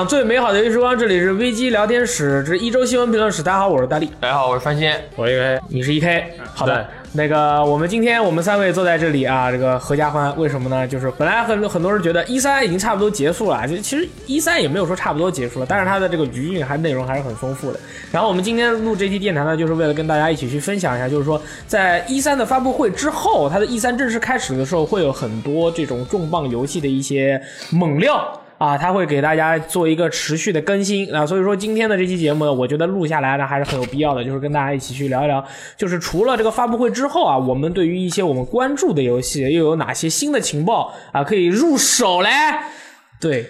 享最美好的游戏时光，这里是危机聊天室之一周新闻评论室。大家好，我是大力，大家好，我是范鑫。我一个你是 E K。好的，那个我们今天我们三位坐在这里啊，这个合家欢，为什么呢？就是本来很很多人觉得一三已经差不多结束了，就其实一三也没有说差不多结束了，但是它的这个余韵还内容还是很丰富的。然后我们今天录这期电台呢，就是为了跟大家一起去分享一下，就是说在一三的发布会之后，它的一三正式开始的时候，会有很多这种重磅游戏的一些猛料。啊，它会给大家做一个持续的更新啊，所以说今天的这期节目呢，我觉得录下来呢还是很有必要的，就是跟大家一起去聊一聊，就是除了这个发布会之后啊，我们对于一些我们关注的游戏又有哪些新的情报啊可以入手嘞？对，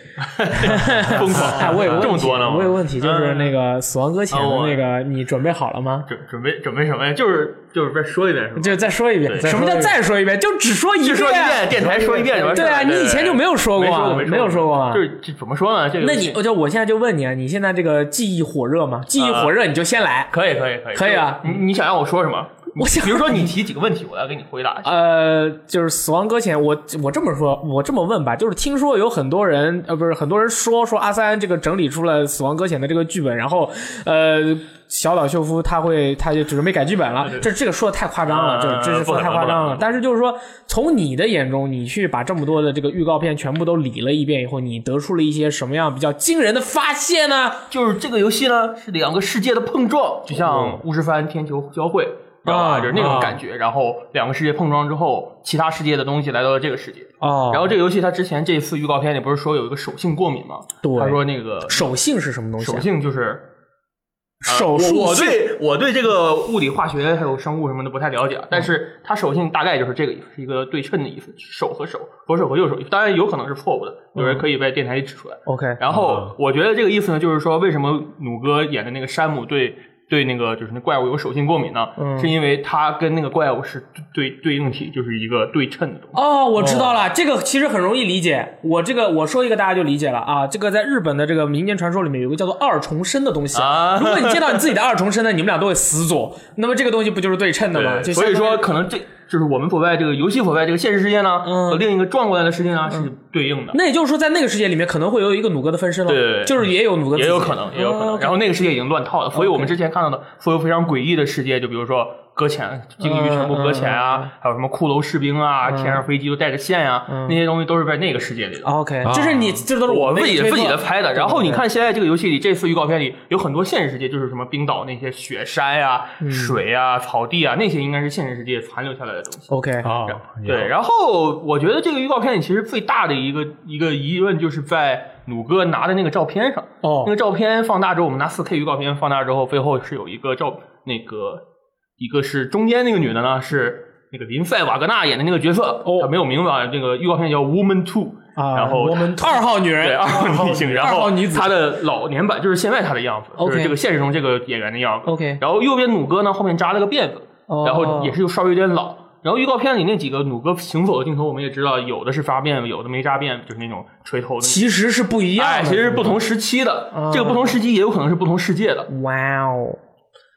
疯狂哎，我有个这问题，么多呢吗我有个问题，就是嗯那个《死亡搁浅》的那个，你准备好了吗？准准备准备什么呀？就是就是再说一遍是吧？就再说一遍，什么叫再说一遍？就只说一就说一遍，电台说一遍对啊，你以前就没有说过啊，没说过，没有说过啊。就是这怎么说呢？这个那你我就我现在就问你啊，你现在这个记忆火热吗？记忆火热你就先来。可以可以可以可以啊就是你你想让我说什么？我想比如说你提几个问题，我来给你回答。呃，就是《死亡搁浅》，我我这么说，我这么问吧，就是听说有很多人，呃，不是很多人说说阿三这个整理出了《死亡搁浅》的这个剧本，然后呃，小岛秀夫他会他就准备改剧本了，这这个说的太夸张了，呃这这是说的太夸张了。但是就是说，从你的眼中，你去把这么多的这个预告片全部都理了一遍以后，你得出了一些什么样比较惊人的发现呢？就是这个游戏呢是两个世界的碰撞，就像巫师番天球交汇，知道吧？啊就是那种啊感觉。然后两个世界碰撞之后，其他世界的东西来到了这个世界。哦然后这个游戏它之前这次预告片里不是说有一个手性过敏吗？对他说那个手性是什么东西、手啊？性就是。呃手我对我对这个物理、化学还有生物什么的不太了解，但是它手性大概就是这个意思，是一个对称的意思，手和手，左手和右手。当然有可能是错误的，有人可以在电台里指出来。OK，然后我觉得这个意思呢，就是说为什么努哥演的那个山姆对对那个就是那怪物有手性过敏呢？嗯是因为它跟那个怪物是对对应体，就是一个对称的东西。哦，我知道了，这个其实很容易理解。我这个我说一个大家就理解了啊。这个在日本的这个民间传说里面有个叫做二重身的东西。啊如果你见到你自己的二重身呢，你们俩都会死左，那么这个东西不就是对称的吗？就所以说可能这就是我们所在这个游戏所在这个现实世界呢，嗯。和另一个转过来的世界呢是对应的。那也就是说，在那个世界里面可能会有一个努哥的分身了，对。对对就是也有努哥也有可能，也有可能。哦然后那个世界已经乱套了，所以我们之前看到的所有非常诡异的世界，就比如说搁浅、鲸鱼全部搁浅嗯嗯嗯啊，还有什么骷髅士兵啊，天上飞机都带着线啊，那些东西都是在那个世界里的。OK，就是你，这都是我自己自己的猜的。然后你看现在这个游戏里，这次预告片里有很多现实世界，就是什么冰岛那些雪山呀、嗯水啊、草地啊，那些应该是现实世界残留下来的东西。OK，啊，对，然后我觉得这个预告片里其实最大的一个一个疑问就是在弩哥拿的那个照片上。哦那个照片放大之后，我们拿 4K 预告片放大之后，背后是有一个照，那个一个是中间那个女的呢是那个林赛瓦格纳演的那个角色，哦她没有名字啊，这个预告片叫 Woman Two，、啊，然后二号女对人，二号女性，然后她的老年版就是现在她的样子，就是这个现实中这个演员的样子。OK 然后右边弩哥呢后面扎了个辫子，哦然后也是稍微有点老。然后预告片里那几个弩哥行走的镜头，我们也知道，有的是扎辫子，有的没扎辫子，就是那种垂头的。其实是不一样哎，的，其实是不同时期的，哦这个不同时期也有可能是不同世界的。哇哦，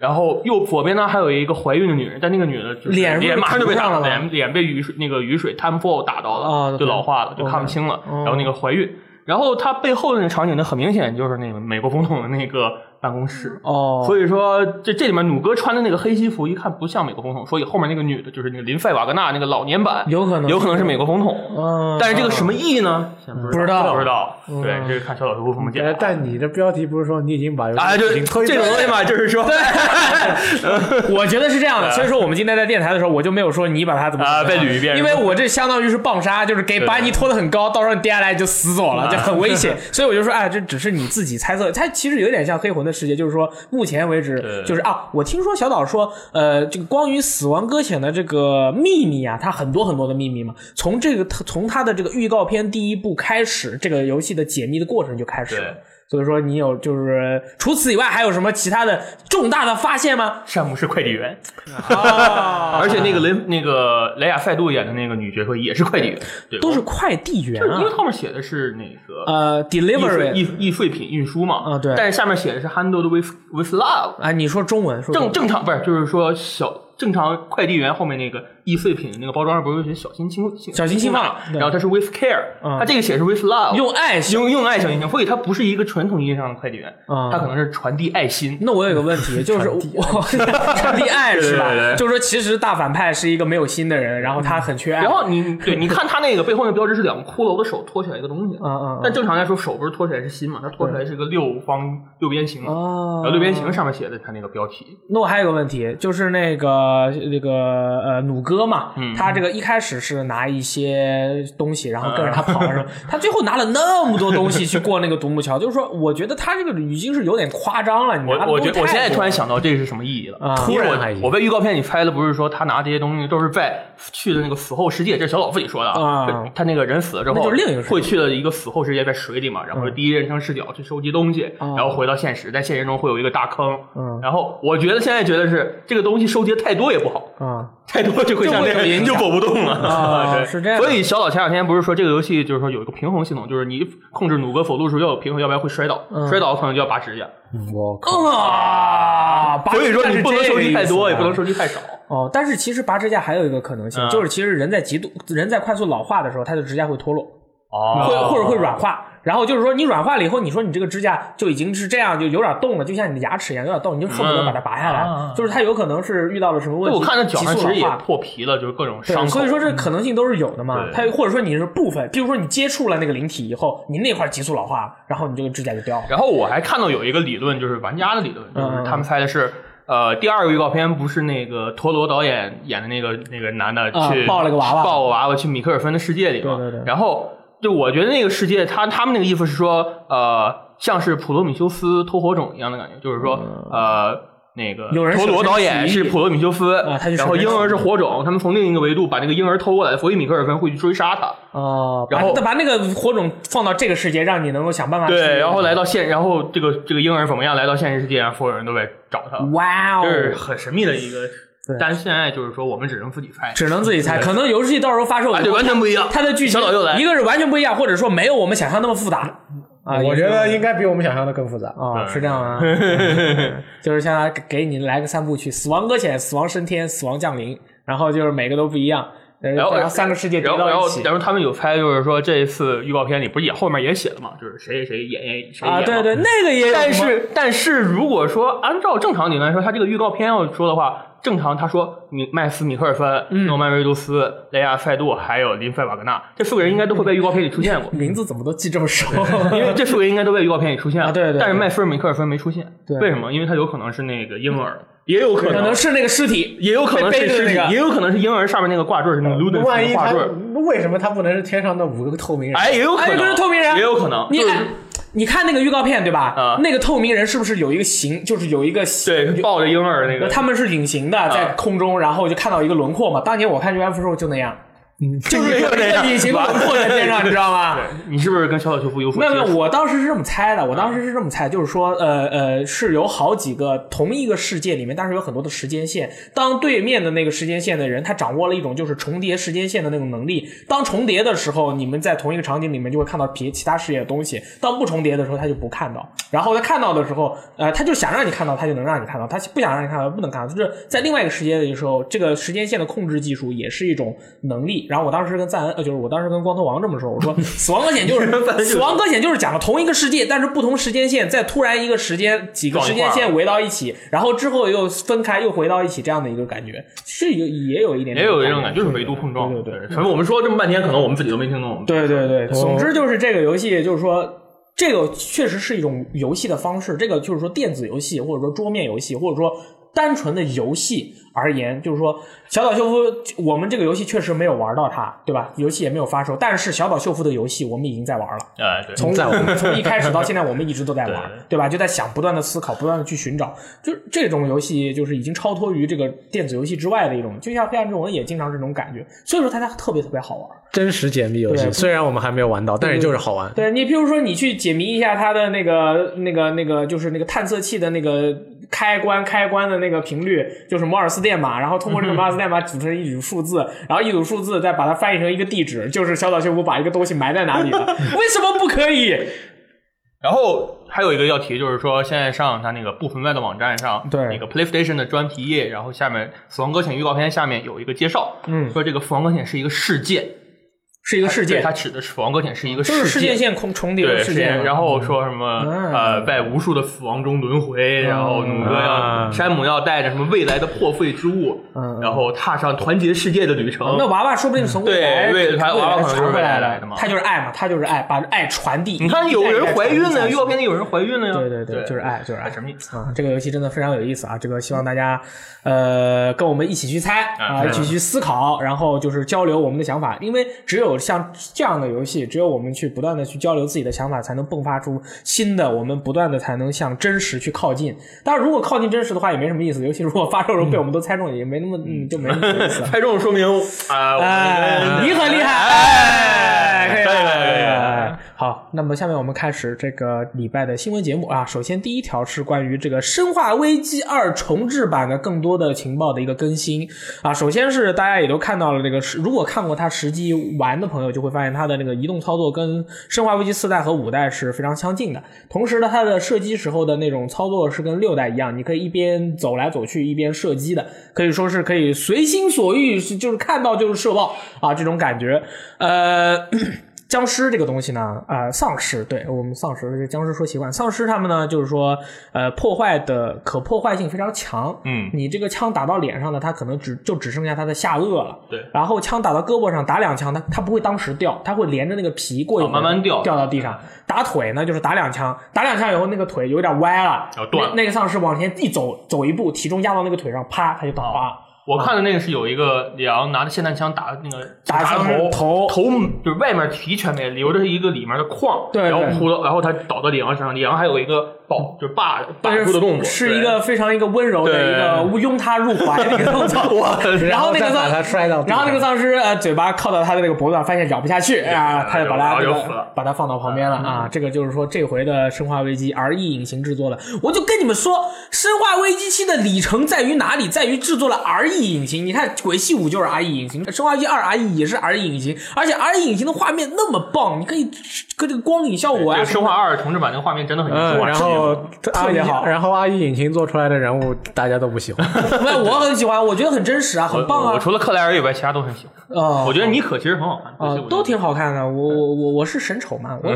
然后右左边呢还有一个怀孕的女人，但那个女的就是脸脸马上就被打了脸脸被雨水那个雨水 time fall 打到了，哦就老化了，就看不清了。哦。然后那个怀孕，然后她背后的那个场景呢，很明显就是那个美国总统的那个办公室。哦，所以说，这这里面努哥穿的那个黑西服，一看不像美国总统，所以后面那个女的就是那个林赛瓦格纳那个老年版，有可能有可能是美国总统。嗯，但是这个什么意义呢？不知道不知道。嗯对，这个看小老师不怎么讲呃，。但你的标题不是说你已经把游戏啊，就已经推这种东西嘛，就是说，我觉得是这样的，所以说我们今天在电台的时候，我就没有说你把它怎么啊怎么样再捋一遍因为我这相当于是棒杀，就是给对把你拖得很高，到时候你跌下来就死走了，啊 就很危险。所以我就说，哎，这只是你自己猜测，它其实有点像黑魂的世界，就是说目前为止就是啊，我听说小岛说，呃，这个关于死亡搁浅的这个秘密啊，它很多很多的秘密嘛，从这个从它的这个预告片第一部开始，这个游戏的解密的过程就开始了对。所以说你有就是除此以外还有什么其他的重大的发现吗？山姆是快递员，啊 而且那个雷那个莱亚塞杜演的那个女角色也是快递员，对，都是快递员啊因为，后面写的是那个呃，delivery 易易碎品运输嘛，啊对但是下面写的是 handled with with love，啊，你说中文说中文正正常不是，就是说小正常快递员后面那个易碎品那个包装上不是有些小心轻小心轻放嘛然后它是 with care，嗯。它这个写是 with love，用爱心。用用爱小心情，所以它不是一个传统意义上的快递员，嗯。它可能是传递爱心。那我有个问题，就是我传递爱是吧？就是说，其实大反派是一个没有心的人，然后他很缺爱。然后你对，你看他那个背后那标志是两个骷髅的手托起来一个东西，嗯嗯嗯。但正常来说手不是托起来是心嘛，它托起来是个六方六边形，然哦。后六边形上面写的他那个标题，那我还有个问题，就是那个那个呃努哥嘛，嗯他这个一开始是拿一些东西，然后跟着他跑，是吧？他最后拿了那么多东西去过那个独木桥，就是说，我觉得他这个已经是有点夸张了。我我觉得我现在突然想到这是什么意义了。啊突然我我被预告片里拍的不是说他拿这些东西都是在去的那个死后世界，这是小老自己说的啊对他那个人死了之后，那就是另一个会去了一个死后世界，在水里嘛，然后第一人称视角去收集东西，哦然后回到现实，在现实中会有一个大坑。嗯然后我觉得现在觉得是这个东西收集的太多也不好。啊，太多就会像那就会有影响个就走不动了啊 是这样所以小岛前两天不是说这个游戏就是说有一个平衡系统，就是你控制弩哥否路时候要有平衡，要不然会摔倒，嗯摔倒可能就要拔指甲。我靠，啊，拔所以说你不能收集太多，也不能收集太少。哦，但是其实拔指甲还有一个可能性，嗯就是其实人在极度人在快速老化的时候，它的指甲会脱落。哦会或者会软化，然后就是说你软化了以后，你说你这个指甲就已经是这样，就有点动了，就像你的牙齿一样有点动，你就恨不得把它拔下来。啊就是它有可能是遇到了什么问题，我看它脚上其实也急速老化。破皮了，就是各种，伤口。所以说这可能性都是有的嘛。对它或者说你是部分，比如说你接触了那个灵体以后，你那块急速老化，然后你这个指甲就掉了。然后我还看到有一个理论，就是玩家的理论，嗯就是他们猜的是。呃，第二个预告片不是那个陀螺导演演的那个那个男的啊去抱了个娃娃抱个娃娃去米克尔芬的世界里嘛？对对对然后就我觉得那个世界，他他们那个意思是说，呃，像是普罗米修斯偷火种一样的感觉，就是说，呃。那个嗯有人陀螺导演是普罗米修斯，啊他就然后婴儿是火种，他们从另一个维度把那个婴儿偷过来，所以米克尔芬会去追杀他。哦，然后把把那个火种放到这个世界，让你能够想办法。对，然后来到现，然后这个这个婴儿怎么样来到现实世界，所有人都在找他。哇哦，这是很神秘的一个对，但是现在就是说我们只能自己猜，只能自己猜，可能游戏到时候发售以啊，后对，完全不一样。它的剧情一个是完全不一样，或者说没有我们想象那么复杂啊。我觉得应该比我们想象的更复杂。啊，是这样吗，就是像他给你来个三部曲：死亡搁浅、死亡升天、死亡降临，然后就是每个都不一样，然然后然后三个世界然后然后然后他们有猜，就是说这一次预告片里不是也后面也写了嘛，就是谁谁谁演演谁演啊，对对，那个也有，但是但是如果说按照正常理论来说，他这个预告片要说的话，正常他说米麦斯米克尔芬、嗯诺曼瑞杜斯、雷亚塞杜还有林费瓦格纳这四个人应该都会在预告片里出现过。名字怎么都记这么熟？因为这四个人应该都在预告片里出现了，啊对对对但是麦斯尔米克尔芬没出现，对为什么？因为他有可能是那个婴儿，也有可能。可能是那个尸体，也有可能是尸体，那个。也有可能是婴儿上面那个挂坠是那个万一他的挂坠，为什么他不能是天上那五个透明人？哎，也有可能，哎就是透明人。也有可能，你看，你看那个预告片对吧？啊。那个透明人是不是有一个形，就是有一个对抱着婴儿那个，他们是隐形的，在空中，然后就看到一个轮廓嘛。当年我看 UF 时候就那样，就是有这个隐形的轮廓在天上，你知道吗？你是不是跟小岛秀夫有所没有没有，我当时是这么猜的，我当时是这么猜，就是说，呃呃，是有好几个同一个世界里面，但是有很多的时间线。当对面的那个时间线的人，他掌握了一种就是重叠时间线的那种能力。当重叠的时候，你们在同一个场景里面就会看到别其他世界的东西；当不重叠的时候，他就不看到。然后他看到的时候，呃，他就想让你看到，他就能让你看到；他不想让你看到，不能看到。就是在另外一个世界的时候，这个时间线的控制技术也是一种能力。然后我当时跟赞恩，呃，就是我当时跟光头王这么说，我说 死亡搁浅 就是死亡搁浅就是讲了同一个世界，但是不同时间线，在突然一个时间几个时间线围到一起，然后之后又分开又回到一起这样的一个感觉，是有也有一点也有一种感觉，就是是维度碰撞。对对对反正我们说这么半天，可能我们自己都没听懂。对对对，总之就是这个游戏，就是说。这个确实是一种游戏的方式，这个就是说电子游戏，或者说桌面游戏，或者说单纯的游戏而言，就是说小岛秀夫，我们这个游戏确实没有玩到它，对吧？游戏也没有发售，但是小岛秀夫的游戏我们已经在玩了。哎，对，从从一开始到现在，我们一直都在玩，对对吧？就在想，不断的思考，不断的去寻找，就是这种游戏，就是已经超脱于这个电子游戏之外的一种，就像《黑暗之魂》也经常是这种感觉，所以说它才特别特别好玩。真实解密游戏，虽然我们还没有玩到，但是就是好玩。对你，譬如说你去解谜一下它的那个、那个、那个，就是那个探测器的那个开关、开关的那个频率，就是摩尔斯电码，然后通过这个摩尔斯电码组成一组数字，然后一组数字再把它翻译成一个地址，就是小岛秀夫把一个东西埋在哪里了，为什么不可以？然后还有一个要提，就是说现在上它那个不存在的网站上，对。那个 PlayStation 的专题页，然后下面《死亡搁浅》预告片下面有一个介绍，嗯。说这个《死亡搁浅》是一个事件，是一个事件，它指的是《死亡搁浅》是一个就是事件件。线空重叠对的事件，然后说什么、嗯呃，在无数的死亡中轮回，然后努哥要、啊山姆要带着什么未来的破碎之物，嗯然后踏上团结世界的旅程。那娃娃说不定从未来对未来娃娃可能是传回来未来的嘛他就是爱嘛，他就是爱，把爱传递。你看有人怀孕了，了，预告片里有人怀孕了呀。对对对，就是爱，就是爱，很神秘。啊！这个游戏真的非常有意思啊！这个希望大家呃跟我们一起去猜啊，啊一起去思考，然后就是交流我们的想法。因为只有像这样的游戏，只有我们去不断的去交流自己的想法，才能迸发出新的，我们不断的才能向真实去靠近。当然，如果靠近真实的话，也没什么意思。尤其如果发售时候被我们都猜中，也没那么嗯，就没那么有意思了。猜中说明啊，我哎，你很厉害，哎可以可以好，那么下面我们开始这个礼拜的新闻节目啊。首先第一条是关于这个《生化危机二》重置版的更多的情报的一个更新啊。首先是大家也都看到了这个，如果看过它实际玩的。朋友就会发现它的那个移动操作跟《生化危机四代》和五代是非常相近的。同时呢，它的射击时候的那种操作是跟六代一样，你可以一边走来走去一边射击的，可以说是可以随心所欲，是就是看到就是射爆啊这种感觉。呃。僵尸这个东西呢，呃，丧尸，对我们丧尸，这僵尸说习惯，丧尸他们呢，就是说，呃，破坏的可破坏性非常强，嗯。你这个枪打到脸上呢，它可能只就只剩下它的下颚了，对。然后枪打到胳膊上，打两枪，它它不会当时掉，它会连着那个皮过一哦慢慢掉。掉到地上。打腿呢，就是打两枪，打两枪以后那个腿有点歪了，要断。那那个丧尸往前一走走一步，体重压到那个腿上，啪，他就倒了。我看的那个是有一个李昂拿着霰弹枪打那个打头头头就是外面皮全没，留着一个里面的框，对对然后扑到，然后他倒到李昂身上，李昂还有一个抱，就是霸霸但住的动作，是一个非常一个温柔的一个拥他入怀的一个动作。然后那个丧，然后那个丧尸呃嘴巴靠到他的那个脖子上，发现咬不下去啊，他就把他把他放到旁边了啊。这个就是说这回的《生化危机》RE 引擎制作的，我就跟你们说，《生化危机七》的里程在于哪里？在于制作了 RE 引擎。你看《鬼泣五》就是 RE 引擎，《生化危机二》RE 也是 RE 引擎，而且 RE 引擎的画面那么棒，你可以跟这个光影效果啊。生化二》重置版那个画面真的很嗯，然后特别好然后阿姨引擎做出来的人物大家都不喜欢，没有，我很喜欢，我觉得很真实啊，很棒啊我我。除了克莱尔以外，其他都很喜欢。哦我觉得妮可其实很好看，啊、对都挺好看的。我我我我是神丑嘛，我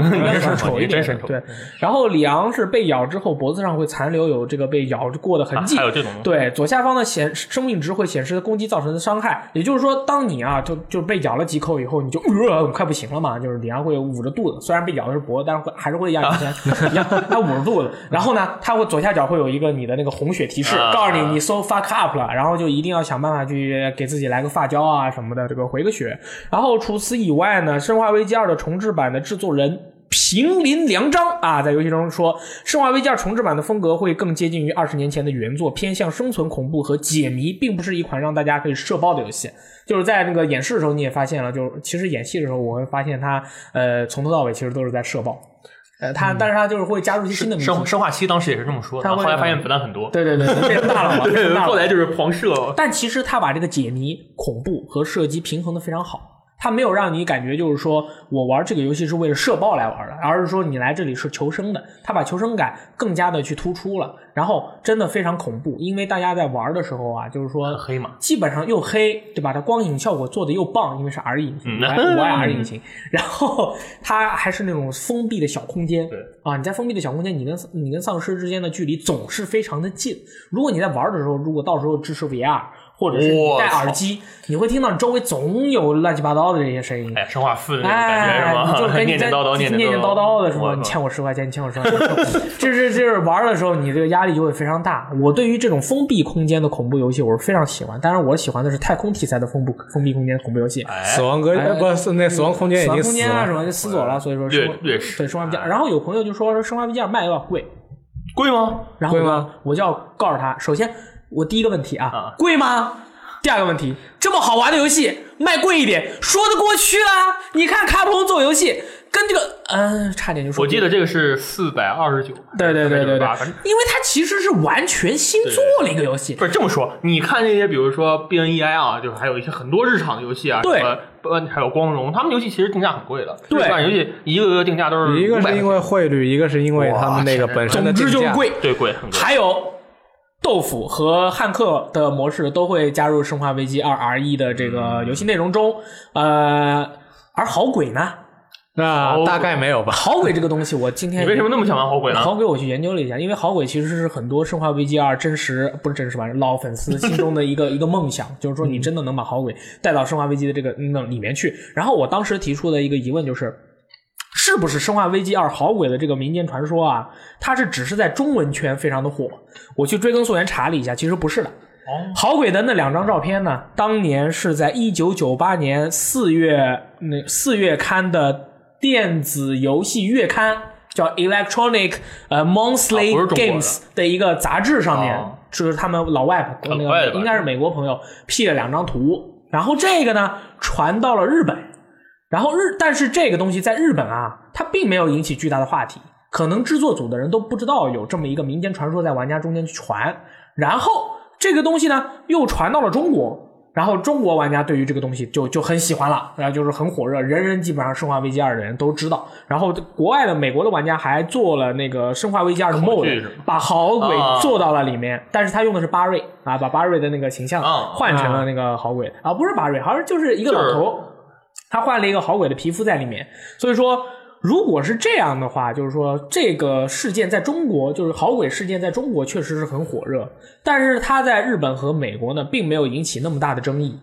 丑一点的。真神丑对，然后里昂是被咬之后脖子上会残留有这个被咬过的痕迹，啊还有这种对，左下方的显生命值会显示攻击造成的伤害。也就是说，当你啊就就被咬了几口以后，你就呃快不行了嘛，就是里昂会捂着肚子，虽然被咬的是脖子，但是会还是会压以前一样，它捂着肚子。然后呢，它会左下角会有一个你的那个红血提示，啊告诉你你 so fuck up 了，然后就一定要想办法去给自己来个发胶啊什么的，这个回个血。然后除此以外呢，《生化危机二》的重置版的制作人。平林良章啊，在游戏中说，《生化危机二》重置版的风格会更接近于二十年前的原作，偏向生存恐怖和解谜，并不是一款让大家可以射爆的游戏。就是在那个演示的时候，你也发现了，就是其实演戏的时候，我会发现他呃从头到尾其实都是在射爆，呃他、但是他就是会加入一些新的谜题生生化七当时也是这么说后来发现子弹很多，对对对，对变大佬了，变成大了。后来就是狂射。但其实他把这个解谜、恐怖和射击平衡的非常好。他没有让你感觉就是说我玩这个游戏是为了射爆来玩的，而是说你来这里是求生的。它把求生感更加的去突出了，然后真的非常恐怖，因为大家在玩的时候啊，就是说黑嘛基本上又黑，对吧？它光影效果做的又棒，因为是 R 引擎，嗯我爱我爱 R 引擎。然后它还是那种封闭的小空间，对啊，你在封闭的小空间，你跟你跟丧尸之间的距离总是非常的近。如果你在玩的时候，如果到时候支持 VR，或者是你戴耳机，你会听到你周围总有乱七八糟的这些声音。哎，生化四的那种感觉哎，是吗？你就跟你 在念念叨叨，念念念叨叨的，说我你欠我十块钱，你欠我十块钱，这是这是玩的时候，你这个压力就会非常大。我对于这种封闭空间的恐怖游戏，我是非常喜欢。当然，我喜欢的是太空题材的封闭封闭空间恐怖游戏。哎死亡格。哎不是那死亡空间已死亡经死空间啊什了，么就死左了，所以说略生略是对生化危机二。然后有朋友就说说生化危机二卖有点贵，贵吗？然后我贵吗我就要告诉他，首先我第一个问题啊啊，贵吗？第二个问题，这么好玩的游戏卖贵一点，说得过去啦。你看卡普空做游戏，跟这个嗯、差点就说我记得这个是四百二十九，对对对对对498反正，因为它其实是完全新做了一个游戏，不是这么说，你看那些，比如说 BNEI 啊，就是还有一些很多日常游戏啊，对什么呃还有光荣，他们游戏其实定价很贵的，对游戏一个个定价都是一个是因为汇率，一个是因为他们那个本身的总之就是。贵。对贵很贵，还有豆腐和汉克的模式都会加入《生化危机二 RE》的这个游戏内容中，呃，而好鬼呢？那大概没有吧？好鬼这个东西，我今天你为什么那么想玩好鬼呢？好鬼我去研究了一下，因为好鬼其实是很多《生化危机二》真实不是真实吧，老粉丝心中的一个 一个梦想，就是说你真的能把好鬼带到《生化危机》的这个那里面去。然后我当时提出的一个疑问就是。是不是《生化危机二》好鬼的这个民间传说啊？它是只是在中文圈非常的火。我去追根溯源查了一下，其实不是的。好鬼的那两张照片呢，当年是在一九九八年四月那四月刊的电子游戏月刊叫 Electronic 呃 Monthly Games 的一个杂志上面，哦就是他们老外那个应该是美国朋友 P 了两张图，然后这个呢传到了日本，然后日但是这个东西在日本啊，它并没有引起巨大的话题，可能制作组的人都不知道有这么一个民间传说在玩家中间去传，然后这个东西呢又传到了中国。然后中国玩家对于这个东西就就很喜欢了，然后就是很火热，人人基本上《生化危机二》的人都知道。然后国外的美国的玩家还做了那个《生化危机二》的口 mod，把好鬼啊做到了里面，但是他用的是巴瑞啊，把巴瑞的那个形象啊换成了那个好鬼啊，不是巴瑞，好像就是一个老头，他换了一个好鬼的皮肤在里面。所以说，如果是这样的话，就是说这个事件在中国，就是好鬼事件在中国确实是很火热，但是他在日本和美国呢，并没有引起那么大的争议。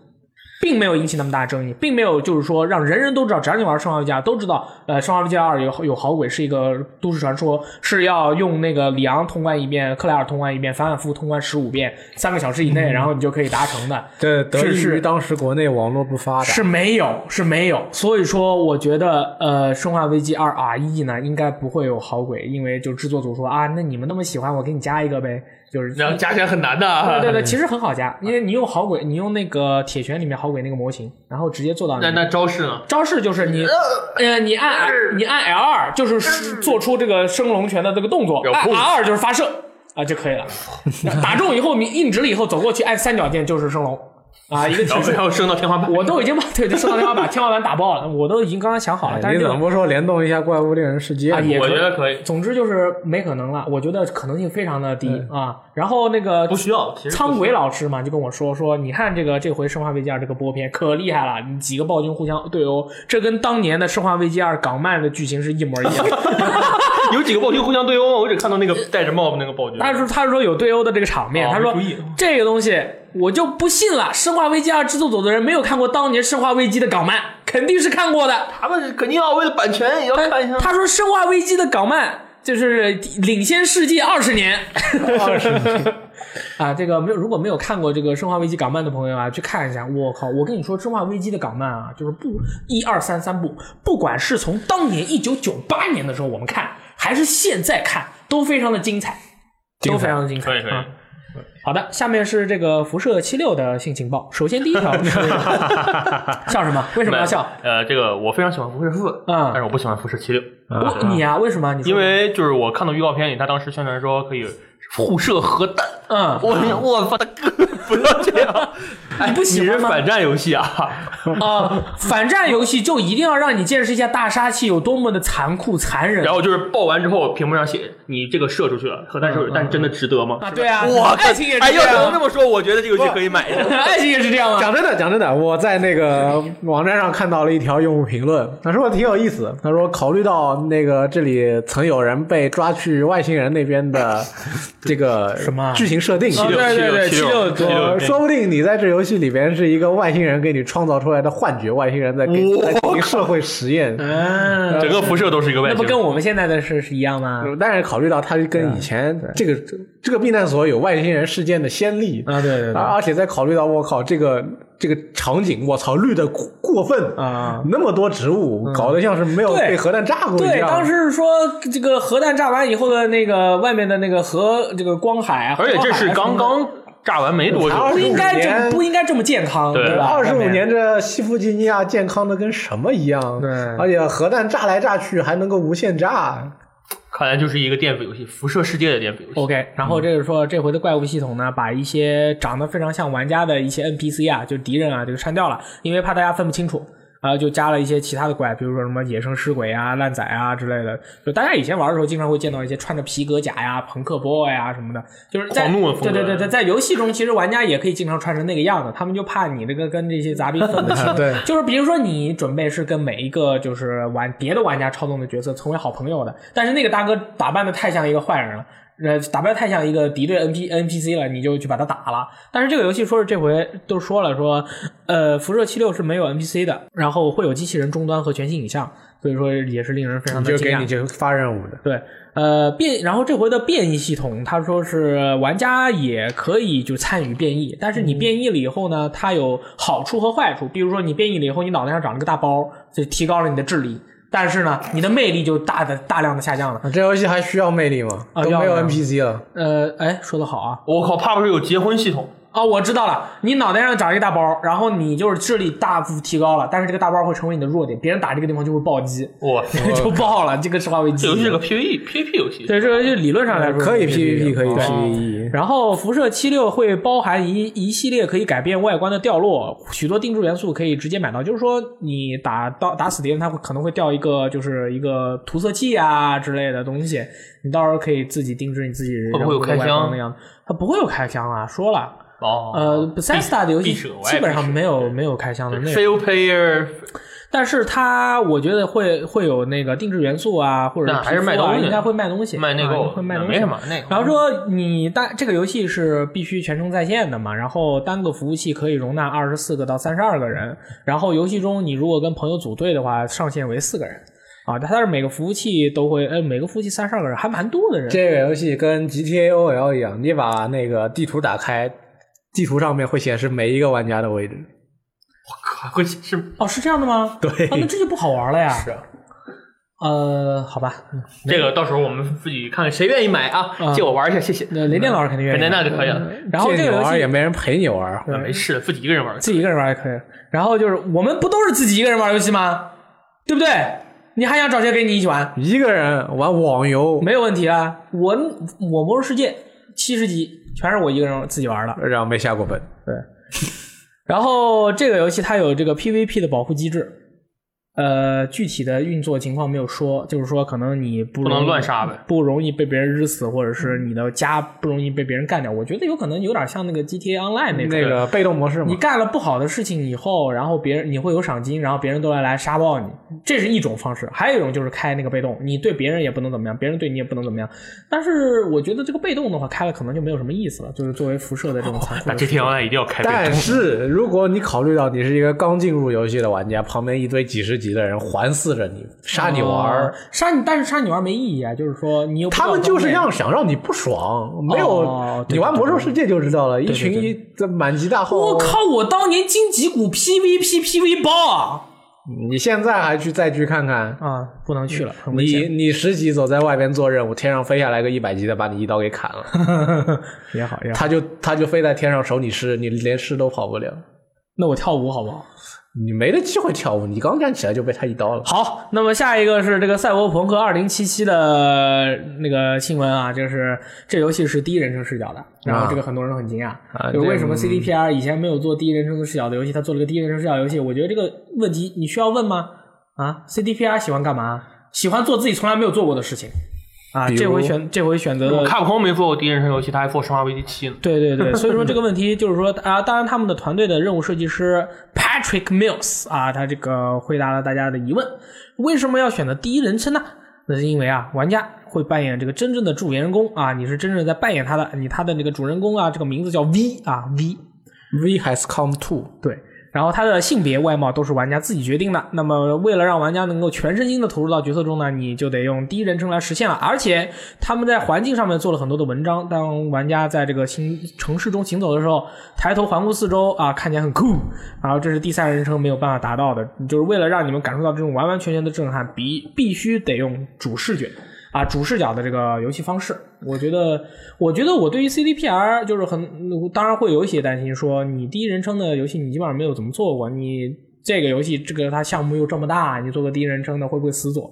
并没有引起那么大的争议，并没有就是说让人人都知道，只要你玩《生化危机二》都知道，呃，《生化危机二》有有好鬼是一个都市传说，是要用那个里昂通关一遍，克莱尔通关一遍，反反复复通关十五遍，三个小时以内，然后你就可以达成的。这得益于当时国内网络不发达。是没有，是没有。所以说，我觉得呃，《生化危机二 RE》呢，应该不会有好鬼，因为就制作组说啊，那你们那么喜欢，我给你加一个呗，就是然后加起来很难的。啊对对对，其实很好加，因为你用好鬼，你用那个铁拳里面好鬼那个模型，然后直接做到那那招式呢？招式就是你，呃，你按你按 L 二就是做出这个升龙拳的这个动作，R 二就是发射啊就可以了。打中以后，你硬直了以后走过去按三角键就是升龙 啊，一个提示然后然。后升到天花板。我都已经把对对升到天花板，天花板打爆了，我都已经刚刚想好了，但是这个哎你怎么不说联动一下怪物猎人世界？我啊也可以觉得可以，总之就是没可能了，我觉得可能性非常的低啊。然后那个不需要。其实不需要苍鬼老师嘛，就跟我说说，你看这个这回《生化危机二》这个播片可厉害了，你几个暴君互相对殴，这跟当年的《生化危机二》港漫的剧情是一模一样。有几个暴君互相对殴吗？我只看到那个戴着帽子那个暴君。他说他说有对殴的这个场面，哦他说这个东西我就不信了，《生化危机二》制作组的人没有看过当年《生化危机》的港漫，肯定是看过的。他们肯定要为了版权也要看一下。他说《生化危机》的港漫就是领先世界二十年，二十年 啊！这个没有，如果没有看过这个《生化危机》港漫的朋友啊，去看一下。我靠！我跟你说，《生化危机》的港漫啊，就是不一二三三部，不管是从当年一九九八年的时候我们看，还是现在看，都非常的精彩，都非常的精彩。可以可以啊好的，下面是这个辐射七六的性情报。首先第一条是 笑什么？为什么要笑？呃，这个我非常喜欢辐射四，嗯但是我不喜欢辐射七六，你呀、为什么？你因为就是我看到预告片里，他当时宣传说可以互射核弹，嗯，我我操，大哥不要这样，你不喜欢吗？是反战游戏啊？啊、反战游戏就一定要让你见识一下大杀器有多么的残酷残忍然后就是爆完之后，屏幕上写你这个射出去了，核弹射出去，但真的值得吗？啊！对啊，我，爱情也是哎，这要能这，么说，我觉得这个游戏可以买一下。爱情也是这样啊。讲真的，讲真的，我在那个 网站上看到了一条用户评论，他说挺有意思。他说，考虑到那个这里曾有人被抓去外星人那边的这个什么剧情设定，对对对，七六七六说不定你在这游戏里边是一个外星人给你创造出来的幻觉，外星人在给在进行社会实验。整个辐射都是一个外星，那不跟我们现在的事是一样吗？但是考虑到他跟以前这个这个避难所有外星人事件的先例啊，对对对，而且在考虑到我靠这个这个场景，我操绿的过过分啊！那么多植物，搞得像是没有被核弹炸过一样对，当时是说这个核弹炸完以后的那个外面的那个核这个光海啊，而且这是刚刚炸完没多久，不应该25这不应该这么健康，对吧？二十五年，这西弗吉尼亚健康的跟什么一样？对而且核弹炸来炸去还能够无限炸，看来就是一个电子游戏，辐射世界的电子游戏。OK，然后这个说这回的怪物系统呢，把一些长得非常像玩家的一些 NPC 啊，就是敌人啊，这个删掉了，因为怕大家分不清楚。啊，就加了一些其他的怪，比如说什么野生尸鬼啊、烂仔啊之类的。就大家以前玩的时候，经常会见到一些穿着皮革甲呀、朋克 boy 啊什么的，就是在狂怒的对对对对，在游戏中，其实玩家也可以经常穿成那个样子，他们就怕你这个跟这些杂兵分不清。对就是比如说你准备是跟每一个就是玩别的玩家操纵的角色成为好朋友的，但是那个大哥打扮的太像一个坏人了。呃，打扮得太像一个敌对 N P N P C 了，你就去把它打了。但是这个游戏说是这回都说了说，呃，辐射七六是没有 N P C 的，然后会有机器人终端和全息影像，所以说也是令人非常的惊讶就给你。就发任务的。对，呃，变，然后这回的变异系统，他说是玩家也可以就参与变异，但是你变异了以后呢，它有好处和坏处。比如说你变异了以后，你脑袋上长了个大包，就提高了你的智力，但是呢，你的魅力就大的大量的下降了。啊这游戏还需要魅力吗？啊都没有 NPC 了。呃，哎，说的好啊。我靠，怕不是有结婚系统？哦，我知道了，你脑袋上长一个大包，然后你就是智力大幅提高了，但是这个大包会成为你的弱点，别人打这个地方就会暴击，我 就爆了。这个是化为机。这游戏是个 PVE PVP 游戏，对，这个游戏理论上来说可以 PVP，可以 PVE。然后辐射七六会包含一一系列可以改变外观的掉落，许多定制元素可以直接买到。就是说，你打到打死敌人，他会可能会掉一个就是一个涂色器啊之类的东西，你到时候可以自己定制你自己会不会有开箱的样子。它不会有开箱啊，说了，哦，呃，Bethesda 的游戏必舍我也基本上没有没有开箱的内容。fail player 但是它我觉得会会有那个定制元素啊，或者那还是皮肤啊卖东西。应该会卖东西，啊卖内购会卖东西，没什么那个。然后说你单这个游戏是必须全程在线的嘛，然后单个服务器可以容纳二十四个到三十二个人，然后游戏中你如果跟朋友组队的话，上限为四个人。啊，它是每个服务器都会，呃，每个服务器三十二个人，还蛮多的人。这个游戏跟 GTA OL 一样，你把那个地图打开，地图上面会显示每一个玩家的位置。我靠会是哦，是这样的吗？对啊，那这就不好玩了呀。是啊，呃，好吧，嗯这个，到时候我们自己看看谁愿意买啊，啊借我玩一下，谢谢。那雷电老师肯定愿意。那就可以了，然后这个游戏玩也没人陪你玩。那没事，自己一个人玩。自己一个人玩也可以。然后就是我们不都是自己一个人玩游戏吗？对不对？你还想找谁跟你一起玩？一个人玩网游，没有问题啊！我我魔兽世界七十级全是我一个人自己玩的。然后没下过本。对，然后这个游戏它有这个 PVP 的保护机制，呃，具体的运作情况没有说，就是说可能你不不能乱杀呗不容易被别人日死，或者是你的家不容易被别人干掉。我觉得有可能有点像那个 GTA Online 那种那个被动模式嘛你，干了不好的事情以后，然后别人你会有赏金，然后别人都来来杀爆你，这是一种方式。还有一种就是开那个被动，你对别人也不能怎么样，别人对你也不能怎么样。但是我觉得这个被动的话，开了可能就没有什么意思了，就是作为辐射的这种残酷 那 GTA Online 一定要开被但。是如果你考虑到你是一个刚进入游戏的玩家，旁边一堆几十级的人环伺着你，杀你玩儿哦，杀你，但是杀你玩儿没意义啊，就是说你又他们就是让想让你不爽，没有、哦你玩魔兽世界就知道了，一群对一这满级大号，我靠！我当年荆棘谷 PVP PV 包啊！你现在还去再去看看，啊，不能去了，你险。你十级走在外边做任务，天上飞下来个一百级的，把你一刀给砍了，也好也好，他就他就飞在天上守你尸，你连尸都跑不了，那我跳舞好不好？你没得机会跳舞，你刚站起来就被他一刀了。好，那么下一个是这个《赛博朋克2077》的那个新闻啊，就是这游戏是第一人称视角的，然后这个很多人都很惊讶，啊就是为什么 CDPR 以前没有做第一人称视角的游戏，他做了个第一人称视角游戏？我觉得这个问题你需要问吗？啊，CDPR 喜欢干嘛？喜欢做自己从来没有做过的事情啊，这回选这回选择了卡普空没做过第一人称游戏，他还做《生化危机七》呢。对对对，所以说这个问题 就是说啊，当然他们的团队的任务设计师 Patrick Mills 啊，他这个回答了大家的疑问：为什么要选择第一人称呢？那是因为啊，玩家会扮演这个真正的主人公啊，你是真正在扮演他的，你他的那个主人公啊，这个名字叫 V 啊 V，V has come to，对。然后他的性别、外貌都是玩家自己决定的。那么，为了让玩家能够全身心的投入到角色中呢，你就得用第一人称来实现了。而且他们在环境上面做了很多的文章。当玩家在这个行城市中行走的时候，抬头环顾四周啊，看起来很酷。然后这是第三人称没有办法达到的，就是为了让你们感受到这种完完全全的震撼，必必须得用主视觉。啊主视角的这个游戏方式。我觉得，我觉得我对于 CDPR 就是很，当然会有一些担心，说你第一人称的游戏你基本上没有怎么做过，你这个游戏这个它项目又这么大，你做个第一人称的会不会死左？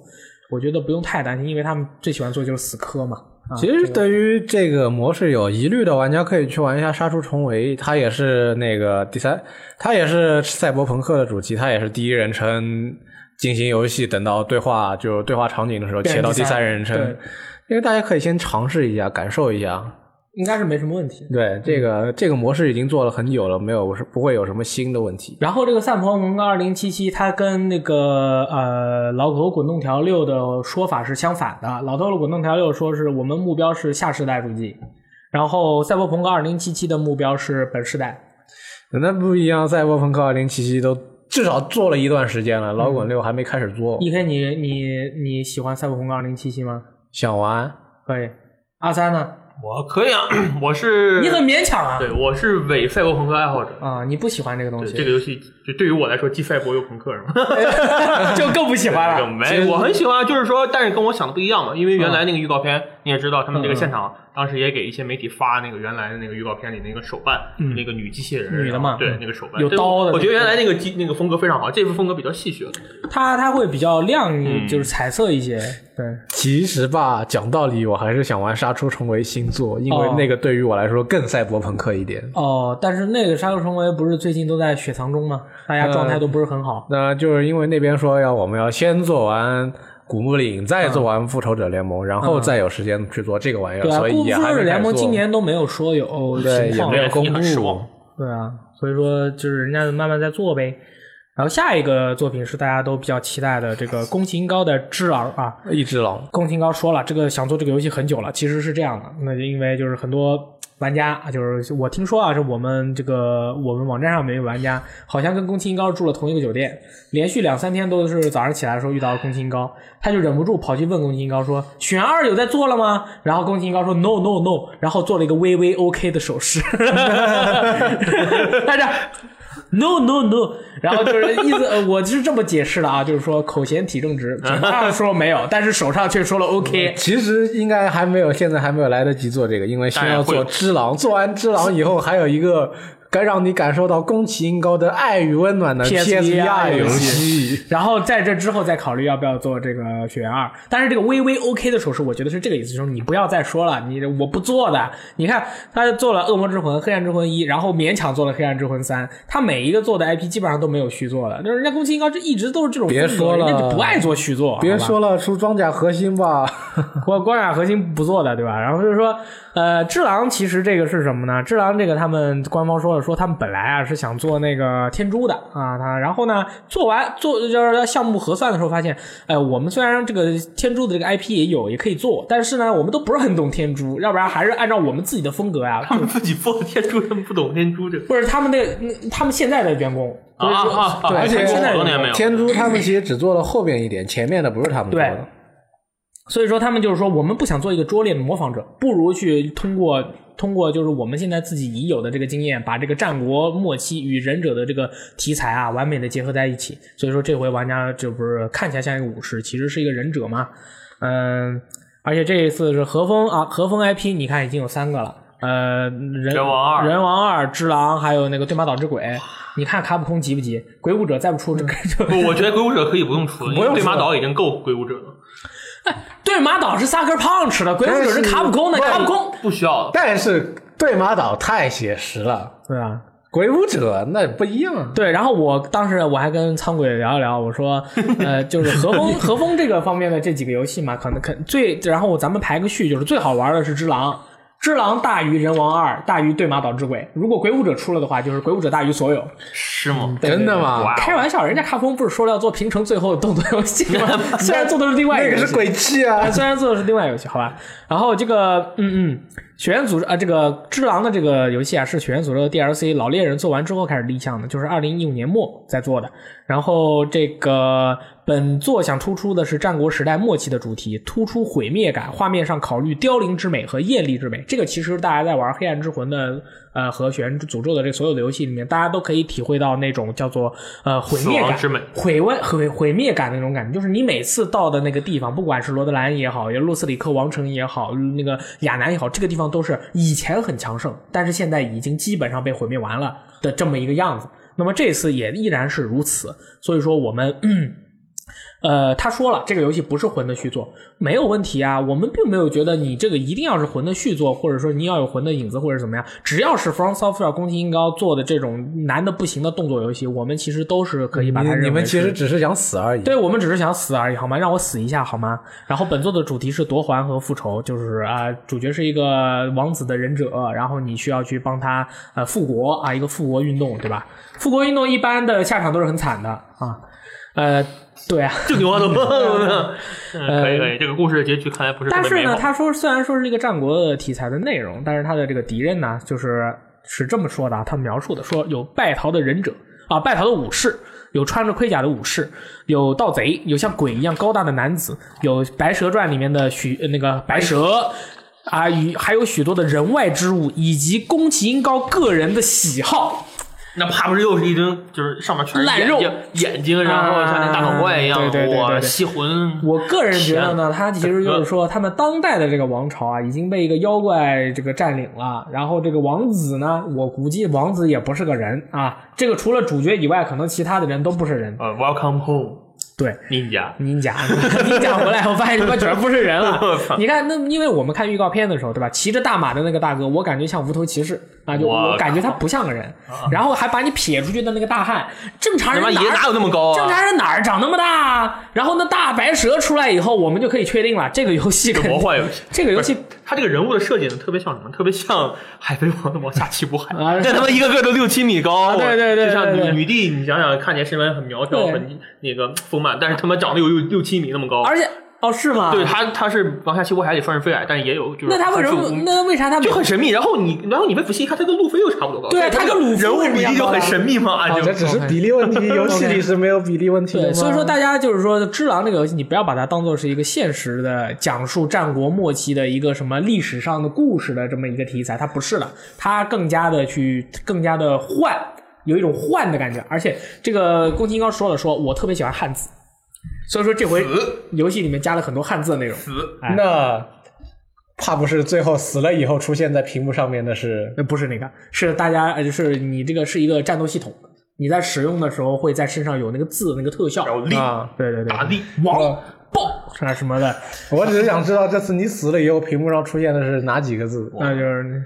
我觉得不用太担心，因为他们最喜欢做就是死磕嘛。啊其实对于这个模式有疑虑的玩家，可以去玩一下《杀出重围》，它也是那个第三，它也是赛博朋克的主题，它也是第一人称进行游戏，等到对话就对话场景的时候切到第三人称对，因为大家可以先尝试一下，感受一下。应该是没什么问题。对，这个这个模式已经做了很久了，没有不会有什么新的问题。然后这个赛博朋克二零七七，它跟那个呃老头滚动条六的说法是相反的。老头的滚动条六说是我们目标是下世代主机，然后赛博朋克二零七七的目标是本世代。那不一样，赛博朋克二零七七都至少做了一段时间了，老滚六还没开始做。E K，你你你喜欢赛博朋克二零七七吗？想玩，可以。阿三呢？我可以啊，我是你很勉强啊。对，我是伪赛博朋克爱好者。啊，你不喜欢这个东西，这个游戏，就对于我来说，既赛博又朋克，是吗？就更不喜欢就了。没，我很喜欢，就是说，但是跟我想的不一样嘛。因为原来那个预告片，你也知道，他们这个现场当时也给一些媒体发那个原来的那个预告片里那个手办，那个女机器人，女的嘛对嗯，那个手办有刀的我觉得原来那个机那个风格非常好，这部风格比较戏谑。它它会比较亮，嗯就是彩色一些。对，其实吧，讲道理，我还是想玩《杀出重围》新作，因为哦那个对于我来说更赛博朋克一点。哦，但是那个《杀出重围》不是最近都在雪藏中吗？大家状态都不是很好。那就是因为那边说要我们要先做完古墓丽影，再做完复仇者联盟，然后再有时间去做这个玩意儿，所以复仇也还没者联盟今年都没有说有对情况也没有公布。对啊，所以说就是人家慢慢在做呗。然后下一个作品是大家都比较期待的这个宫崎英高的《只狼》啊，一只狼。宫崎英高说了，这个想做这个游戏很久了。其实是这样的，那就因为就是很多玩家，就是我听说啊，是我们这个我们网站上面有玩家，好像跟宫崎英高住了同一个酒店，连续两三天都是早上起来的时候遇到了宫崎英高，他就忍不住跑去问宫崎英高说：“选二有在做了吗？”然后宫崎英高说：“No No No”，然后做了一个微微 OK 的手势，大家。No no no，然后就是意思，呃，我是这么解释的啊，就是说口嫌体正直，嘴上说没有，但是手上却说了 OK。其实应该还没有，现在还没有来得及做这个，因为先要做只狼，做完只狼以后，还有一个该让你感受到宫崎英高的爱与温暖的 PSVR 游游戏。然后在这之后再考虑要不要做这个雪原二，但是这个微微 OK 的手势，我觉得是这个意思，就是你不要再说了，你我不做的。你看他做了《恶魔之魂》《黑暗之魂一》，然后勉强做了《黑暗之魂三》，他每一个做的 IP 基本上都没有续作的，就是人家宫崎英高这一直都是这种别说了人家就不爱做续作，别说了，出装甲核心吧。光光甲核心不做的，对吧？然后就是说，呃，智狼其实这个是什么呢？智狼这个他们官方说了，说他们本来啊是想做那个天珠的啊，他然后呢做完做就是项目核算的时候发现，哎、我们虽然这个天珠的这个 IP 也有也可以做，但是呢我们都不是很懂天珠，要不然还是按照我们自己的风格呀、他们自己做的天珠，他们不懂天珠这个。不是他们那他们现在的员工，啊啊而且现在多年没有。天珠他们其实只做了后边一点，前面的不是他们做的。所以说他们就是说，我们不想做一个拙劣的模仿者，不如去通过通过就是我们现在自己已有的这个经验，把这个战国末期与忍者的这个题材啊，完美的结合在一起。所以说这回玩家就不是看起来像一个武士，其实是一个忍者嘛。嗯，而且这一次是和风啊，和风 IP，你看已经有三个了。呃，人人王二人王二、只狼，还有那个对马岛之鬼，你看卡普空急不急？鬼武者再不出这个就不，我觉得鬼武者可以不用出 了，对马岛已经够鬼武者了，对马岛是 Sucker Punch 的，鬼武者是卡普空的，卡普空。不需要。但是对马岛太写实了，对啊，鬼舞者那不一样。对，然后我当时我还跟仓鬼聊一聊，我说，呃，就是和风和风这个方面的这几个游戏嘛，可能可最，然后咱们排个序，就是最好玩的是只狼，只狼大于人王二，大于对马岛之鬼。如果鬼武者出了的话，就是鬼武者大于所有。是吗？真的吗？开玩笑，人家卡普空不是说了要做平成最后的动作游戏吗？虽然做的是另外一个，那个是鬼泣啊！虽然做的是另外游戏，好吧。然后这个，嗯嗯，血缘组织啊，这个《只狼》的这个游戏啊，是血缘组织的 DLC，老猎人做完之后开始立项的，就是二零一五年末在做的。然后这个本作想突出的是战国时代末期的主题，突出毁灭感，画面上考虑凋零之美和艳丽之美。这个其实大家在玩《黑暗之魂》的呃和血源诅咒的这所有的游戏里面，大家都可以体会到那种叫做呃毁灭感之美、毁灭毁毁灭感的那种感觉，就是你每次到的那个地方，不管是罗德兰也好，也洛斯里克王城也好，那个亚南也好，这个地方都是以前很强盛，但是现在已经基本上被毁灭完了的这么一个样子。那么这次也依然是如此，所以说我们。呃，他说了，这个游戏不是魂的续作，没有问题啊。我们并没有觉得你这个一定要是魂的续作，或者说你要有魂的影子，或者怎么样。只要是 From Software 宫崎英高做的这种难的不行的动作游戏，我们其实都是可以把它认为你你们其实只是想死而已。对我们只是想死而已，好吗？让我死一下好吗？然后本作的主题是夺还和复仇，就是啊、主角是一个王子的忍者，然后你需要去帮他呃复国啊，一个复国运动，对吧？复国运动一般的下场都是很惨的啊，呃，对啊。这牛都 嗯，可以可以，这个故事的结局看来不是但是呢。他说虽然说是一个战国的题材的内容，但是他的这个敌人呢，就是是这么说的啊，他描述的说有败逃的忍者啊，败逃的武士，有穿着盔甲的武士，有盗贼，有像鬼一样高大的男子，有《白蛇传》里面的许呃那个白蛇。啊，与还有许多的人外之物，以及宫崎英高个人的喜好，那怕不是又是一堆，就是上面全是烂肉眼睛，眼睛，然后像那大脑怪一样，对对对吸魂。我个人觉得呢，他其实就是说，他们当代的这个王朝啊，已经被一个妖怪这个占领了。然后这个王子呢，我估计王子也不是个人啊。这个除了主角以外，可能其他的人都不是人。呃，Welcome home，对，ninja。ninja，ninja 回来我发现他妈全不是人了。你看，那因为我们看预告片的时候，对吧？骑着大马的那个大哥，我感觉像无头骑士啊，就我我感觉他不像个人。然后还把你撇出去的那个大汉，正常人哪有那么高正啊？常人哪儿长那么大啊？然后那大白蛇出来以后，我们就可以确定了，这个游戏肯定魔幻游戏，这个游戏他这个人物的设计呢，特别像什么？特别像海贼王的王下七武海，这他妈一个个都六七米高，对对对就像女女帝，你想想，看起来身材很苗条，很那个丰满，但是他妈长得有六六七米那么高。而且哦是吗？对他，他是王下七国海里算是飞矮，但是也有就是那他为什么那为啥他就很神秘？然后你，然后你们仔细一看，他跟路飞又差不多高。对他跟鲁夫人物比例就很神秘嘛，啊就这只是比例问题，游戏里是没有比例问题的对，所以说大家就是说，《只狼》这个游戏，你不要把它当做是一个现实的讲述战国末期的一个什么历史上的故事的这么一个题材，它不是的，它更加的去更加的幻，有一种幻的感觉。而且这个宫崎英高说了说，我特别喜欢汉字，所以说这回游戏里面加了很多汉字的内容。死。哎。那怕不是最后死了以后出现在屏幕上面的是？那不是那个，是大家呃，就是你这个是一个战斗系统，你在使用的时候会在身上有那个字那个特效。然。后力。啊？对对对，打力，王哦爆啥什么的，我只是想知道这次你死了以后屏幕上出现的是哪几个字？那就是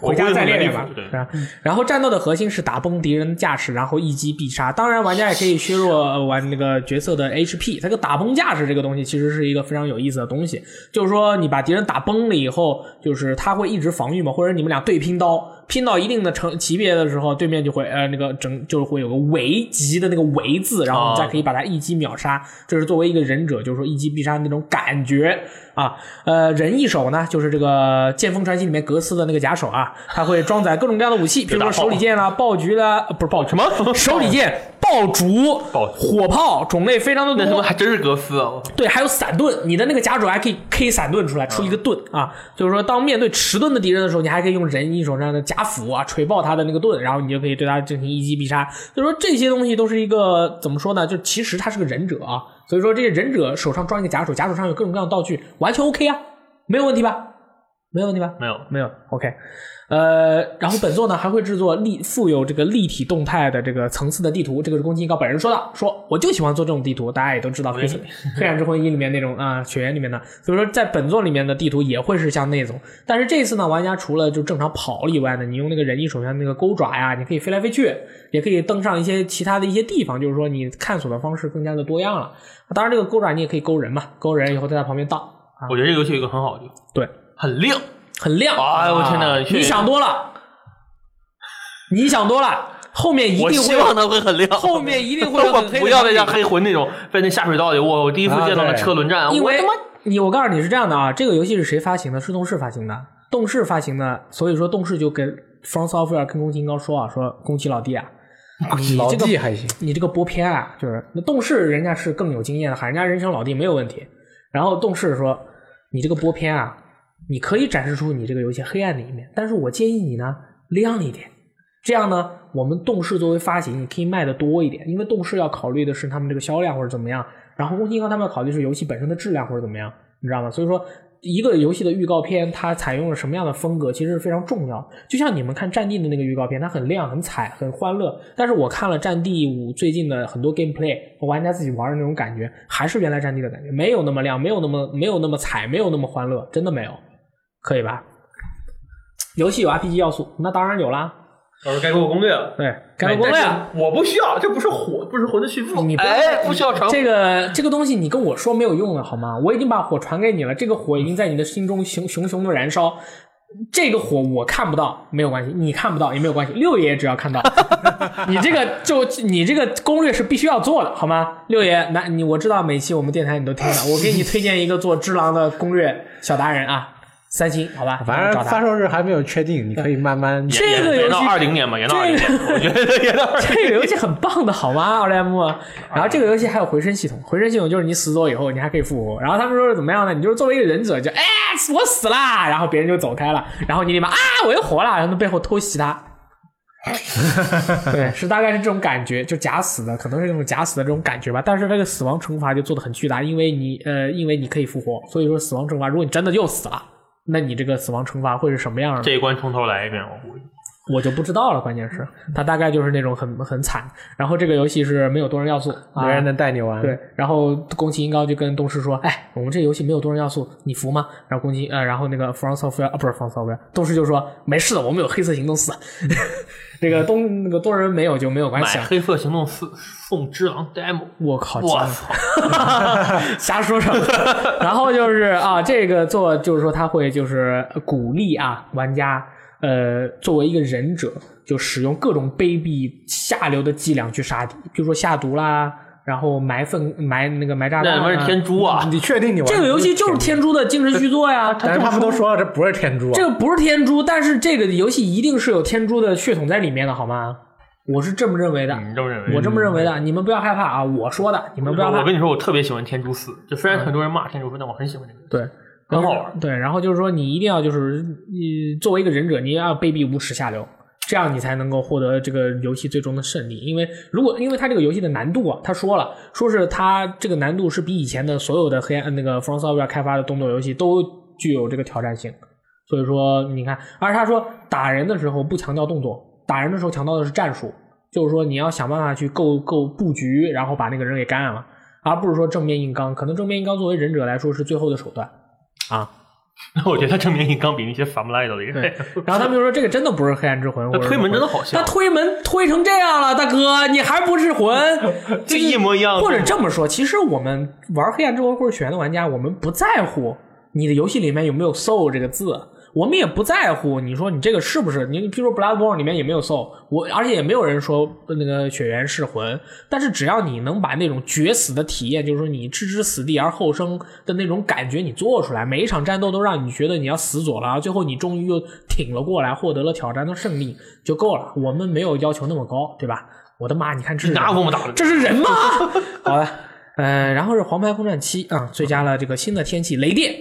回家再练练吧。是吧？然后战斗的核心是打崩敌人的架势，然后一击必杀。当然，玩家也可以削弱呃玩那个角色的 HP。这个打崩架势这个东西其实是一个非常有意思的东西，就是说你把敌人打崩了以后，就是他会一直防御嘛，或者你们俩对拼刀，拼到一定的成级别的时候，对面就会呃那个整就是会有个围级的那个围字，然后你再可以把它一击秒杀。这是作为一个忍者，就是说一击必杀的那种感觉啊。呃，忍一手呢，就是这个《剑锋传奇》里面格斯的那个假手啊，它会装载各种各样的武器，比如说手里剑啦、爆菊啦，呃不是爆什么手里剑、爆竹、爆火炮，种类非常的多。那他妈还真是格斯啊！对，还有散盾，你的那个假手还可以 K 散盾出来，出一个盾啊。就是说，当面对迟钝的敌人的时候，你还可以用人一手这样的假斧啊锤爆他的那个盾，然后你就可以对他进行一击必杀。所以说这些东西都是一个怎么说呢？就其实他是个忍者啊，所以说这些忍者手上装一个假手，假手上有各种各样的道具，完全 OK 啊，没有问题吧？没有问题吧？没有，没有，OK，呃，然后本作呢还会制作立富有这个立体动态的这个层次的地图，这个是宫崎英高本人说的，说我就喜欢做这种地图，大家也都知道黑黑暗之魂一里面那种啊、雪原里面的，所以说在本作里面的地图也会是像那种，但是这次呢，玩家除了就正常跑以外呢，你用那个人机手上那个钩爪呀，你可以飞来飞去，也可以登上一些其他的一些地方，就是说你探索的方式更加的多样了。当然，这个钩爪你也可以勾人嘛，勾人以后在他旁边荡，我觉得这个游戏有一个很好的地方，对，很亮。很亮。哎呦我天哪！你想多了，你想多了，后面一定会希望它会很亮，后面一定会我很黑不要再像黑魂那种被那下水道里，我我第一次见到那啊对车轮战，因为我他妈你我告诉你是这样的啊，这个游戏是谁发行的？是动视发行的，动视发行的，所以说动视就跟 From Software 跟宫崎英高说啊，说宫崎老弟啊，你老这个弟还行，你这个播片啊，就是那动视人家是更有经验的，喊人家人生老弟没有问题。然后动视说，你这个播片啊，你可以展示出你这个游戏黑暗的一面，但是我建议你呢，亮一点。这样呢，我们动视作为发行，你可以卖的多一点，因为动视要考虑的是他们这个销量或者怎么样，然后宫崎英他们要考虑是游戏本身的质量或者怎么样，你知道吗？所以说，一个游戏的预告片它采用了什么样的风格，其实是非常重要。就像你们看《战地》的那个预告片，它很亮、很彩、很欢乐，但是我看了《战地五》最近的很多 gameplay 和玩家自己玩的那种感觉，还是原来《战地》的感觉，没有那么亮，没有那么没有那么彩，没有那么欢乐，真的没有，可以吧？游戏有 RPG 要素，那当然有啦。到时候该给我攻略了。对，该做攻略了。我不需要，这不是火，不是魂的续作。你不哎，不需要传这个这个东西，你跟我说没有用的好吗？我已经把火传给你了，这个火已经在你的心中熊熊熊的燃烧。这个火我看不到，没有关系，你看不到也没有关系，六爷只要看到。你这个就你这个攻略是必须要做的，好吗？六爷，那你我知道每期我们电台你都听了，我给你推荐一个做《只狼》的攻略小达人啊，三星，好吧？反正他发售日还没有确定，你可以慢慢。这个游戏延到二零年吧，延到二零年，我觉得延到二 零这个游戏很棒的好吗？奥莱姆。然后这个游戏还有回声系统，回声系统就是你死走以后，你还可以复活。然后他们说是怎么样呢？你就是作为一个忍者，就哎我死啦，然后别人就走开了，然后你立马啊我又活了，然后背后偷袭他。对，是大概是这种感觉，就假死的，可能是那种假死的这种感觉吧。但是这个死亡惩罚就做的很巨大，因为你呃，因为你可以复活，所以说死亡惩罚，如果你真的又死了，那你这个死亡惩罚会是什么样的？这一关从头来一遍，我估计。我就不知道了，关键是它大概就是那种很很惨。然后这个游戏是没有多人要素，啊没人能带你玩。对，然后宫崎英高就跟东师说：“哎，我们这游戏没有多人要素，你服吗？”然后宫崎呃，然后那个 From Software 啊，不是 From Software，东师就说：“没事的，我们有黑色行动四。”这个东那个多人没有就没有关系啊。买黑色行动四送只狼 demo，我靠！我操！操！瞎说什么？然后就是啊，这个做就是说他会就是鼓励啊玩家呃作为一个忍者，就使用各种卑鄙下流的伎俩去杀敌，比如说下毒啦，然后埋粪埋那个埋炸弹、啊。那他妈是天珠啊！你确定你玩这个游戏就是天珠的精神续作呀，但是他们都说了，这不是天珠啊。这个不是天珠，但是这个游戏一定是有天珠的血统在里面的，好吗？我是这么认为的，你这么认为？我这么认为的，你们不要害怕啊！我说的，你们不要怕我跟。你说，我特别喜欢天珠四，就虽然很多人骂天珠四，但我很喜欢这个，对，很好玩。对，然后就是说，你一定要就是你作为一个忍者，你要卑鄙无耻下流，这样你才能够获得这个游戏最终的胜利。因为如果因为它这个游戏的难度啊，他说了，说是它这个难度是比以前的所有的黑暗那个 From Software 开发的动作游戏都具有这个挑战性。所以说，你看，而他说打人的时候不强调动作，打人的时候强调的是战术，就是说你要想办法去构构布局，然后把那个人给干了，而不是说正面硬刚。可能正面硬刚作为忍者来说是最后的手段啊。我觉得他正面硬刚比那些反不赖的厉害。然后他们就说这个真的不是黑暗之魂，或者他推门真的好像他推门推成这样了，大哥，你还不是魂？就一模一样。或者这么说，其实我们玩黑暗之魂或者血缘的玩家，我们不在乎你的游戏里面有没有 soul 这个字，我们也不在乎你说你这个是不是你，比如说 Bloodborne 里面也没有 soul，我而且也没有人说那个血缘是魂，但是只要你能把那种绝死的体验，就是说你置之死地而后生的那种感觉你做出来，每一场战斗都让你觉得你要死左了，最后你终于又挺了过来，获得了挑战的胜利就够了。我们没有要求那么高，对吧？我的妈！你看这是哪有这么打的？这是人吗？好的，呃，然后是《黄牌空战七》啊，追加了这个新的天气雷电。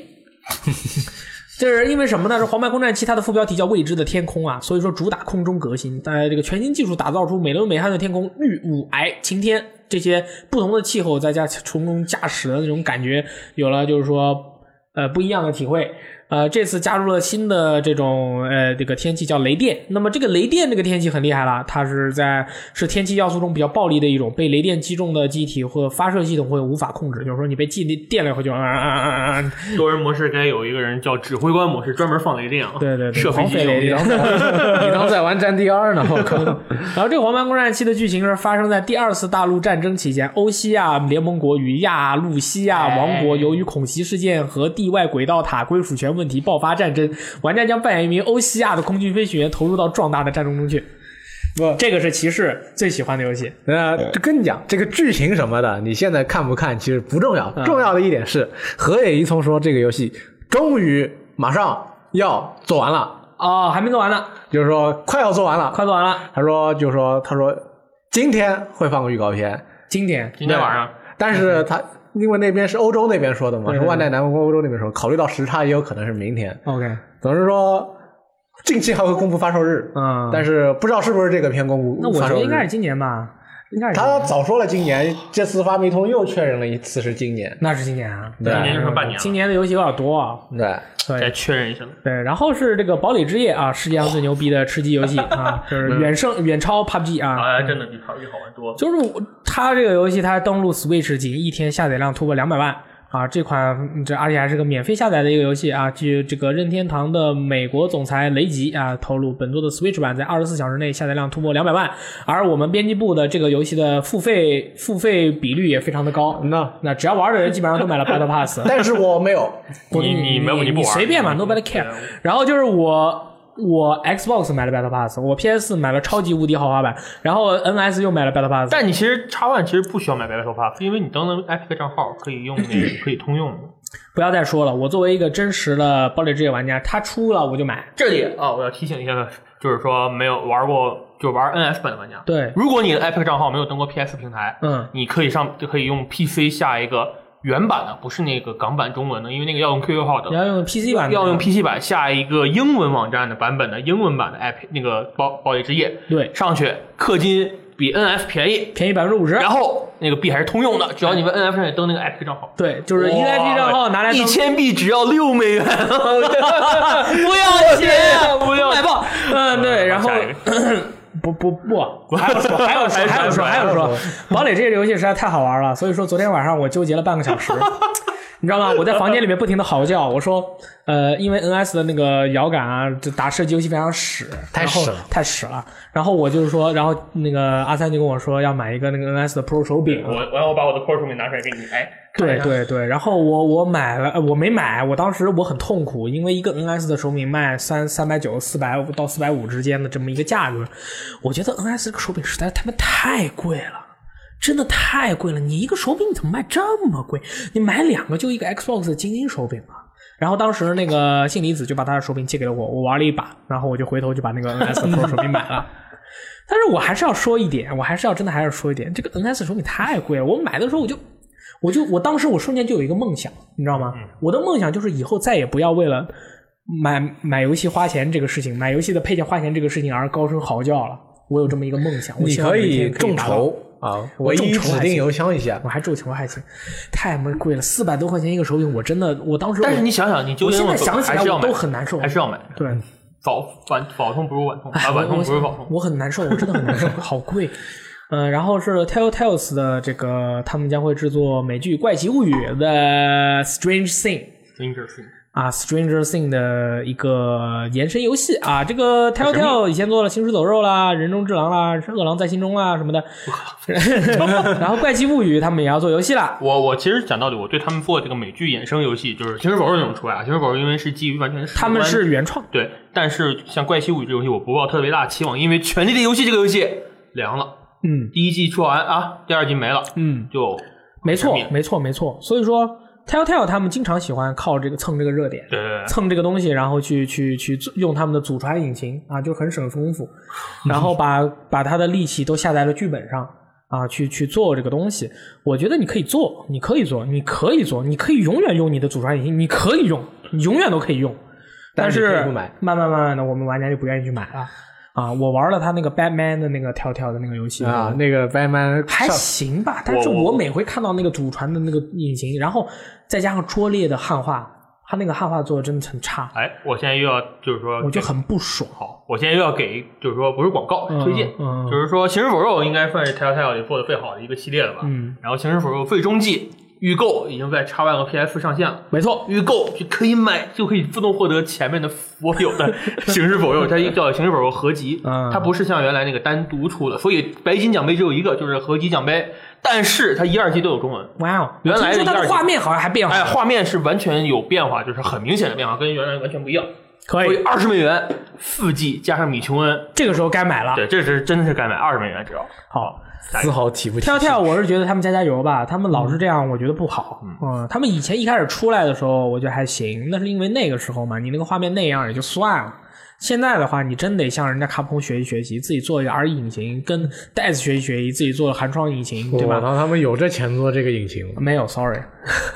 这是因为什么呢？这《黄牌空战七》它的副标题叫“未知的天空”啊，所以说主打空中革新，在这个全新技术打造出美轮美奂的天空，绿、雾、霭、晴天这些不同的气候，再加从中驾驶的那种感觉，有了就是说呃不一样的体会。呃，这次加入了新的这种呃这个天气叫雷电。那么这个雷电这个天气很厉害了，它是在是天气要素中比较暴力的一种，被雷电击中的机体或发射系统会无法控制，就是说你被击电了以后就啊啊啊啊啊！多人模式该有一个人叫指挥官模式，专门放雷电啊，对对对，射飞机狂飞雷电。你当在玩战地二呢？我靠！然后这个《黄牌空战七》的剧情是发生在第二次大陆战争期间，欧西亚联盟国与亚路西亚王国由于恐袭事件和地外轨道塔归属权问题爆发战争，玩家将扮演一名欧西亚的空军飞行员，投入到壮大的战争中去。不，这个是骑士最喜欢的游戏。呃，跟你讲，这个剧情什么的，你现在看不看其实不重要，重要的一点是，河野一聪说这个游戏终于马上要做完了，哦，还没做完呢，就是说快要做完了。快做完了。他说，就是说，他说今天会放个预告片，今天，今天晚上但是他因为那边是欧洲那边说的嘛，是万代南梦宫欧洲那边说，考虑到时差，也有可能是明天。OK，总之说，近期还会公布发售日，嗯，但是不知道是不是这个片公布那我。觉得应该是今年吧，应该是他早说了今年，这次发没通又确认了一次是今年。那是今年啊，对今年就剩半年了，今年的游戏有点多啊。对，再对确认一下。对，然后是这个《堡垒之夜》啊，世界上最牛逼的吃鸡游戏 啊，就是远胜远超 PUBG 啊。哎，真的比 PUBG 好玩多了。就是我它这个游戏，它登陆 Switch 仅一天下载量突破两百万啊！这款嗯这而且还是个免费下载的一个游戏啊。据这个任天堂的美国总裁雷吉啊透露，本作的 Switch 版在二十四小时内下载量突破两百万，而我们编辑部的这个游戏的付费付费比率也非常的高。那那只要玩的人基本上都买了 Battle Pass，但是我没有，你你没有你不玩随便嘛，nobody care。然后就是我。我 Xbox 买了 Battle Pass，我 PS 买了超级无敌豪华版，然后 NS 又买了 Battle Pass，但你其实叉 One 其实不需要买 Battle Pass，因为你登的 Epic 账号可以用那个 可以通用。不要再说了，我作为一个真实的堡垒之夜玩家，它出了我就买。这里啊，我要提醒一下，就是说没有玩过就玩 NS 版的玩家，对，如果你的 Epic 账号没有登过 PS 平台，嗯，你可以上就可以用 PC 下一个原版的，不是那个港版中文的，因为那个要用 QQ 号的你。要用 PC 版的，要用 PC 版下一个英文网站的版本的英文版的 Epic 那个堡堡垒之夜，对，上去氪金比 NF 便宜，便宜百分之五十。然后那个币还是通用的，只要你们 NF 上也登那个 Epic 账号。对，就是一个 IP 账号拿来当一千币只要六美元，不要钱，不要买爆。嗯，对，然后 不不不，还有说，还有说，还有说，还有说，堡垒这个游戏实在太好玩了，所以说昨天晚上我纠结了半个小时。你知道吗？我在房间里面不停的嚎叫，我说，呃，因为 NS 的那个摇杆啊，这打射击游戏非常屎，太屎了太屎了。然后我就是说，然后那个阿三就跟我说要买一个那个 NS 的 Pro 手柄，我我要把我的 Pro 手柄拿出来给你，哎，对对对，然后我我买了，呃我没买，我当时我很痛苦，因为一个 NS 的手柄卖三三百九、四百到四百五之间的这么一个价格，我觉得 NS 这个手柄实在他妈太贵了。真的太贵了！你一个手柄你怎么卖这么贵？你买两个就一个 Xbox 的精英手柄啊！然后当时那个信离子就把他的手柄借给了我，我玩了一把，然后我就回头就把那个 NS Pro 手柄买了。但是我还是要说一点，我还是要真的还是说一点，这个 NS 手柄太贵了。我买的时候我就，我就我当时我瞬间就有一个梦想，你知道吗？我的梦想就是以后再也不要为了买买游戏花钱这个事情，买游戏的配件花钱这个事情而高声嚎叫了。我有这么一个梦想，我你可众筹啊，我一众筹指定邮箱一下我。还众筹还行，太他妈贵了，四百多块钱一个手柄，我真的，我当时我但是你想想，你纠我现在想起来我还是要买，都很难受，还是要买。对，早晚早痛不如晚通，哎啊，晚痛不如早通。我很难受，我真的很难受，好贵。嗯，然后是 Telltales 的这个，他们将会制作美剧《怪奇物语》的 Strange Thing Stranger Thing 啊，Stranger Thing 的一个延伸游戏啊。这个 Telltale 以前做了《行尸走肉》啦，《人中之狼》啦，《饿狼在心中》啦什么的。然后《怪奇物语》他们也要做游戏啦。我我其实讲道理，我对他们做这个美剧衍生游戏，就是《行尸走肉》那种出来啊，《行尸走肉》因为是基于完全是他们是原创，对，但是像《怪奇物语》这游戏，我不抱特别大期望，因为《权力的游戏》这个游戏凉了，嗯。第一季出完啊，第二季没了，嗯，就没错没错，没错。所以说，Telltale 他们经常喜欢靠这个蹭这个热点，对对对，蹭这个东西，然后去去去用他们的祖传引擎啊，就很省功夫，然后把 把他的力气都下在了剧本上啊，去去做这个东西。我觉得你可以做，你可以做，你可以做，你可以永远用你的祖传引擎，你可以用，你永远都可以用。但但是慢慢慢慢的，我们玩家就不愿意去买了啊。我玩了他那个 Batman 的那个跳跳的那个游戏啊，那个 Batman 还行吧，但是我我每回看到那个祖传的那个引擎，然后再加上拙劣的汉化，他那个汉化做的真的很差，哎，我现在又要就是说，我就很不爽。好，我现在又要给，就是说不是广告，嗯推荐，嗯嗯就是说《行尸走肉》应该算是 Telltale 里做的最好的一个系列了吧？嗯，然后《行尸走肉》最终季预购已经在 X Y 和 PS 上线了。没错，预购就可以买，就可以自动获得前面的所有的行尸走肉，它一叫行尸走肉合集，嗯它不是像原来那个单独出的，所以白金奖杯只有一个，就是合集奖杯，但是它一二季都有中文，哇哦！原来的画面好像还变化哎，画面是完全有变化，就是很明显的变化，跟原来完全不一样。可以，所以二十美元四季加上米琼恩，这个时候该买了。对，这是真的是该买二十美元只要。好，丝毫提不起跳跳，我是觉得他们加加油吧，他们老是这样，我觉得不好。嗯，他们以前一开始出来的时候，我觉得还行，那是因为那个时候嘛，你那个画面那样也就算了。现在的话，你真得向人家卡普空学习学习，自己做一个 R 引擎，跟 DICE 学习学习，自己做寒窗引擎，对吧？然后他们有这钱做这个引擎了，没有，sorry。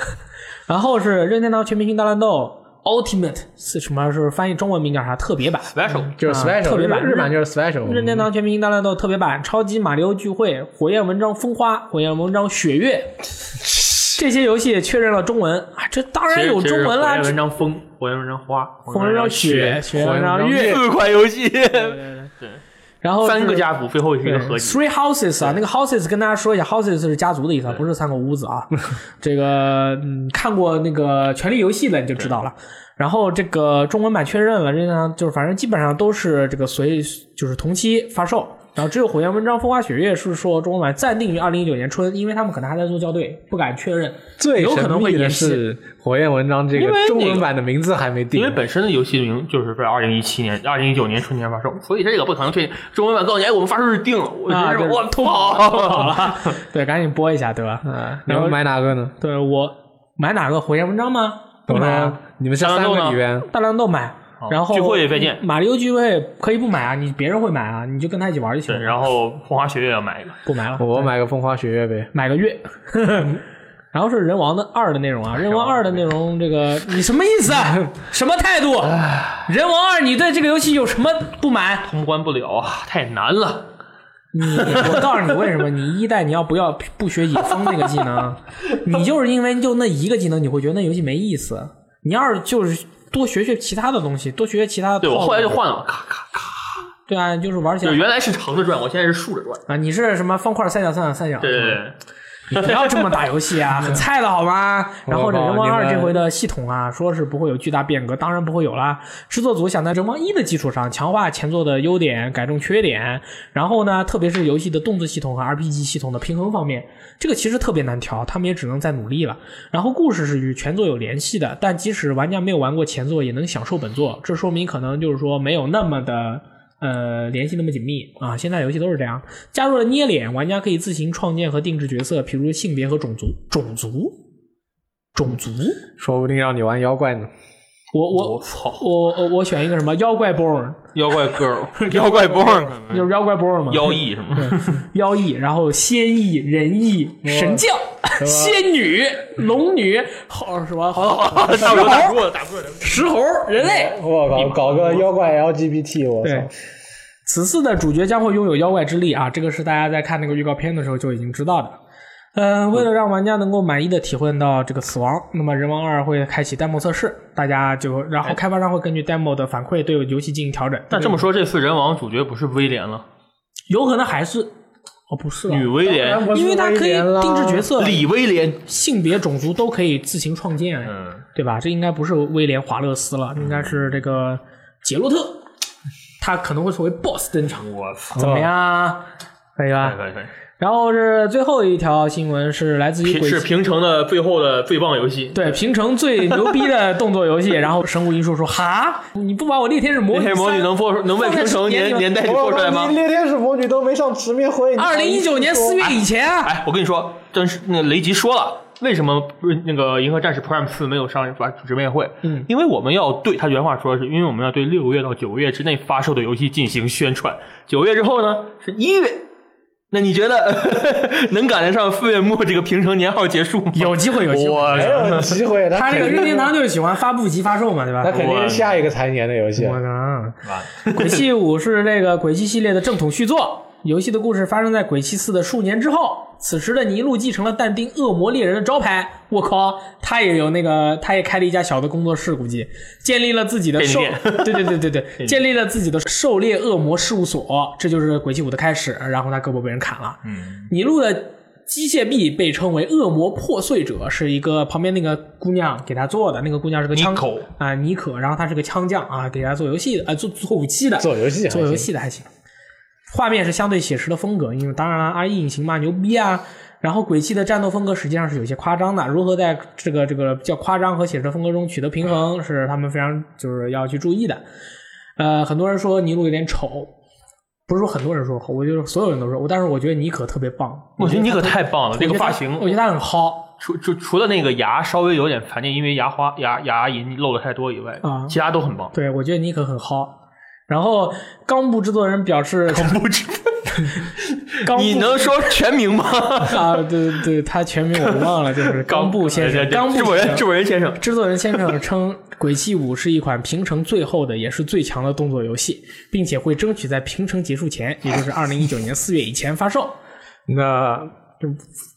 然后是任天堂全明星大乱斗 Ultimate 是什么？是翻译中文名叫啥？特别版。special 就是啊 special，特别版日日版就是 special。任天堂全明星大乱斗特别版、超级马里奥聚会、火焰文章风花、火焰文章雪月，这些游戏也确认了中文啊，这当然有中文火啦焰。文章风，火焰文章花，火焰文章雪，火焰文章月，四款游戏，然后三个家族，最后是一个合集。Three Houses 啊，那个 Houses 跟大家说一下，Houses 是家族的意思啊，不是三个屋子啊。这个嗯，看过那个《权力游戏》的你就知道了。然后这个中文版确认了，这呢就是反正基本上都是这个随就是同期发售。然后只有《火焰文章风花雪月》是说中文版暂定于二零一九年春，因为他们可能还在做校对，不敢确认，最有可能会神秘的延期。是火焰文章这个中文版的名字还没定，因为本身的游戏名就是在二零一七年、二零一九年春天发售，所以这个不可能确定。中文版告诉你，哎，我们发售日定了，我我偷跑了，偷跑了，对，赶紧播一下，对吧？嗯，你们买哪个呢？对我买哪个火焰文章吗？不买啊，你们这三个里边，大乱斗买，然后聚会也再见马里奥聚会可以不买啊，你别人会买啊，你就跟他一起玩就行对，了。然后风花雪月要买一个，不买了，我买个风花雪月呗。买个月。然后是人王的二的内容啊，人王二的内容，这个你什么意思啊？什么态度？人王二，你对这个游戏有什么不满？通关不了啊，太难了。你我告诉你为什么，你一代你要不要不学野风那个技能，你就是因为就那一个技能，你会觉得那游戏没意思。你要是就是多学学其他的东西，多学学其他的。对我后来就换了，咔咔咔，对啊，就是玩起来就原来是横着转，我现在是竖着转。啊，你是什么方块三角三角三角？对对对，你不要这么打游戏啊，很菜的好吗？然后这人王二这回的系统啊，说是不会有巨大变革，当然不会有啦。制作组想在人王一的基础上强化前作的优点，改正缺点，然后呢，特别是游戏的动作系统和 RPG 系统的平衡方面，这个其实特别难调，他们也只能再努力了。然后故事是与全作有联系的，但即使玩家没有玩过前作，也能享受本作，这说明可能就是说没有那么的。呃，联系那么紧密啊！现在游戏都是这样，加入了捏脸，玩家可以自行创建和定制角色，比如性别和种族。种族，种族，说不定让你玩妖怪呢。我我我操，我我我选一个什么妖怪 born，妖怪 girl，妖怪 born，就是妖怪 born 嘛，妖异什么？妖异，然后仙异、人异、神将、仙女、龙女，好什么好好打不打猴、过，打不过。石猴、人类。我靠，搞个妖怪 LGBT，我操！，此次的主角将会拥有妖怪之力啊，这个是大家在看那个预告片的时候就已经知道的。嗯、为了让玩家能够满意的体会到这个死亡，那么《人王二》会开启 demo 测试，大家就然后开发商会根据 demo 的反馈对游戏进行调整。那这么说，这次人王主角不是威廉了，有可能还是哦不是啊女威廉，因为它可以定制角色，李威廉。性别、种族都可以自行创建，嗯，对吧？这应该不是威廉·华勒斯了，应该是这个杰洛特，他可能会作为 BOSS 登场，我操，怎么样？可以吧？可以可以，然后是最后一条新闻是来自于平是。平成的最后的最棒游戏。对，平成最牛逼的动作游戏，然后神谷英树说：“哈，你不把我猎天使魔女魔女能播能为平成年年代里做出来吗你？猎天使魔女都没上直面会，二零一九年四月以前啊，哎，我跟你说，真是那个雷吉说了，为什么不是那个《银河战士 Prime 四》没有上发直面会？嗯，因为我们要对他原话说的是，因为我们要对六个月到九个月之内发售的游戏进行宣传，九个月之后呢是一月。那你觉得 能赶得上四月末这个平成年号结束吗？有机会，有机会。我没有机会，他这个任天堂就是喜欢发布即发售嘛，对吧？那肯定是下一个财年的游戏。我靠！鬼泣五是这个鬼泣系列的正统续作，游戏的故事发生在鬼泣四的数年之后。此时的尼禄继承了但丁恶魔猎人的招牌，我靠，他也有那个，他也开了一家小的工作室，估计建立了自己的狩，对对对对对，建立了自己的狩猎恶魔事务所，这就是鬼泣五的开始。然后他胳膊被人砍了，嗯，尼禄的机械臂被称为恶魔破碎者，是一个旁边那个姑娘给他做的，那个姑娘是个枪妮可啊，妮可，然后他是个枪匠啊，给他做游戏的，啊，做做武器的，做游戏还做游戏的还行。画面是相对写实的风格，因为当然了，R 一引擎嘛，牛逼啊。然后鬼泣的战斗风格实际上是有些夸张的，如何在这个这个比较夸张和写实的风格中取得平衡，是他们非常就是要去注意的。呃，很多人说尼禄有点丑，不是说很多人说，我就是所有人都说，我但是我觉得妮可特别棒，我觉得妮可太棒了，那个发型我觉得他很薅除除除了那个牙稍微有点残念，因为牙花牙牙龈露的太多以外，啊其他都很棒。对我觉得妮可很薅。然后冈部制作人表示，你能说全名吗？啊？对对对，他全名我忘了，就是 冈部先生。冈部制作人，先生制作人先生，制作人先生称，《鬼泣五》是一款平成最后的也是最强的动作游戏，并且会争取在平成结束前，也就是二零一九年四月以前发售，那就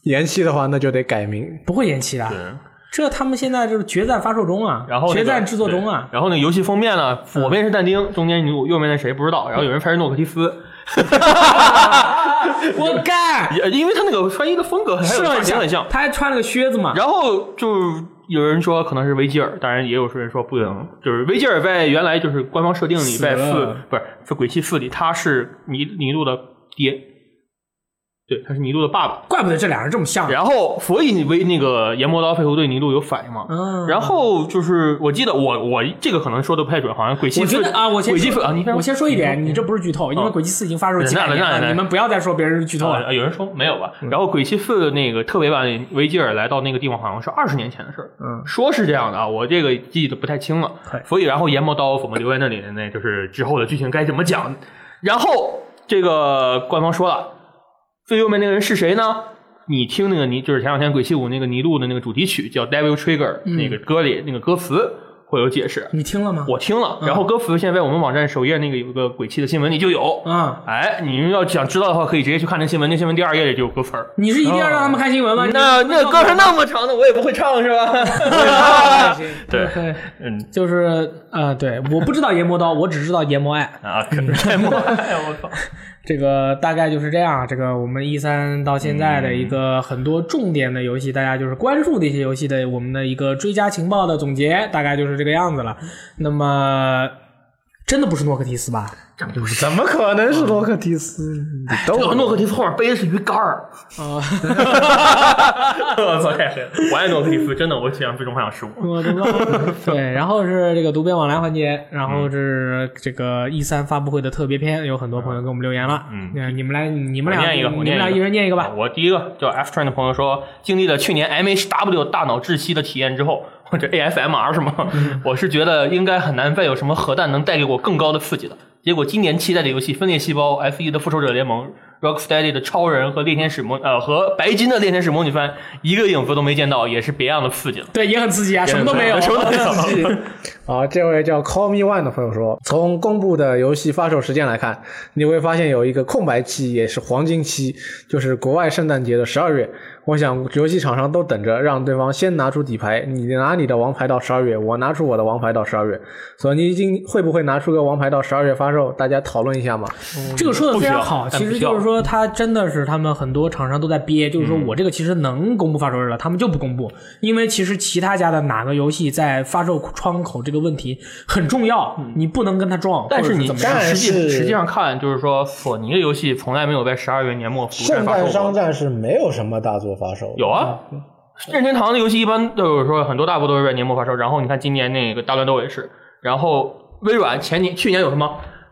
延期的话，那就得改名。不会延期的。这他们现在就是决战发售中啊，然后那个决战制作中啊。然后那个游戏封面呢，左边是但丁，中间女主，右边那谁不知道，然后有人拍是诺克提斯，我干，也因为他那个穿衣的风格还有发是很像，型很像。他还穿了个靴子嘛。然后就有人说可能是维吉尔，当然也有人说不能，就是维吉尔在原来就是官方设定里，死在四不是在鬼泣四里，他是尼尼禄的爹，对，他是尼禄的爸爸。怪不得这俩人这么像。然后，所以为那个研磨刀配合对尼禄有反应嘛。嗯然后就是我记得我我这个可能说的不太准，好像鬼泣四我觉得啊，我先说鬼泣啊，你先我先说一点，你你这不是剧透，因为哦《鬼泣四》已经发售几百年了，你们不要再说别人是剧透了。啊，有人说没有吧？然后鬼泣四的那个特别版维吉尔来到那个地方，好像是二十年前的事儿。嗯说是这样的啊，我这个记得不太清了对。所以，然后研磨刀怎么留在那里的那就是之后的剧情该怎么讲。然后这个官方说了，最右面那个人是谁呢？你听那个尼，就是前两天鬼泣五那个尼禄的那个主题曲叫《Devil Trigger》，那个歌里那个歌词会有解释。你听了吗？我听了，然后歌词现在在我们网站首页那个有个鬼泣的新闻里就有。啊，哎，你们要想知道的话，可以直接去看那新闻，那新闻第二页里就有歌词儿。你是一定要让他们看新闻吗？那那歌是那么长的，我也不会唱是吧？对，对，嗯就是呃，对，我不知道研磨刀，我只知道研磨爱。啊，可能太猛了，哎我靠！这个大概就是这样。这个我们一三到现在的一个很多重点的游戏，大家就是关注的一些游戏的我们的一个追加情报的总结，大概就是这个样子了。那么，真的不是诺克提斯吧？怎么可能是洛克提斯？都这个诺克提斯后面背的是鱼竿儿，啊，我操，太黑了！我爱诺克提斯，真的，我想最终幻想十五。我的妈！对，然后是这个读编往来环节，然后是这个 E 三发布会的特别篇，有很多朋友给我们留言了。嗯呃你们来，你们俩，念一个，你们俩一人念一个吧。我第一个叫 F Train 的朋友说，经历了去年 MHW 大脑窒息的体验之后，或者 ASMR 是吗？嗯我是觉得应该很难再有什么核弹能带给我更高的刺激了。结果今年期待的游戏《分裂细胞》、F1 的《复仇者联盟》、Rocksteady 的《超人》和猎天使模呃和白金的猎天使模拟番，一个影子都没见到，也是别样的刺激了。对，也很刺激啊，什么都没有，什么都没有。啊，这位叫 Call Me One 的朋友说，从公布的游戏发售时间来看，你会发现有一个空白期，也是黄金期，就是国外圣诞节的十二月。我想游戏厂商都等着让对方先拿出底牌，你拿你的王牌到十二月，我拿出我的王牌到十二月。索尼今会不会拿出个王牌到十二月发售？大家讨论一下嘛。这个说的非常好，其实就是说，他真的是他们很多厂商都在憋，就是嗯说我这个其实能公布发售日了，他们就不公布，因为其实其他家的哪个游戏在发售窗口这个问题很重要，你不能跟他撞，嗯但是你实际是实际上看，就是说索尼的游戏从来没有在十二月年末独占发售过。战是没有什么大作发售有啊，任天堂的游戏一般都是说很多大部分都是在年末发售，然后你看今年那个大乱斗也是，然后微软前年去年有什么《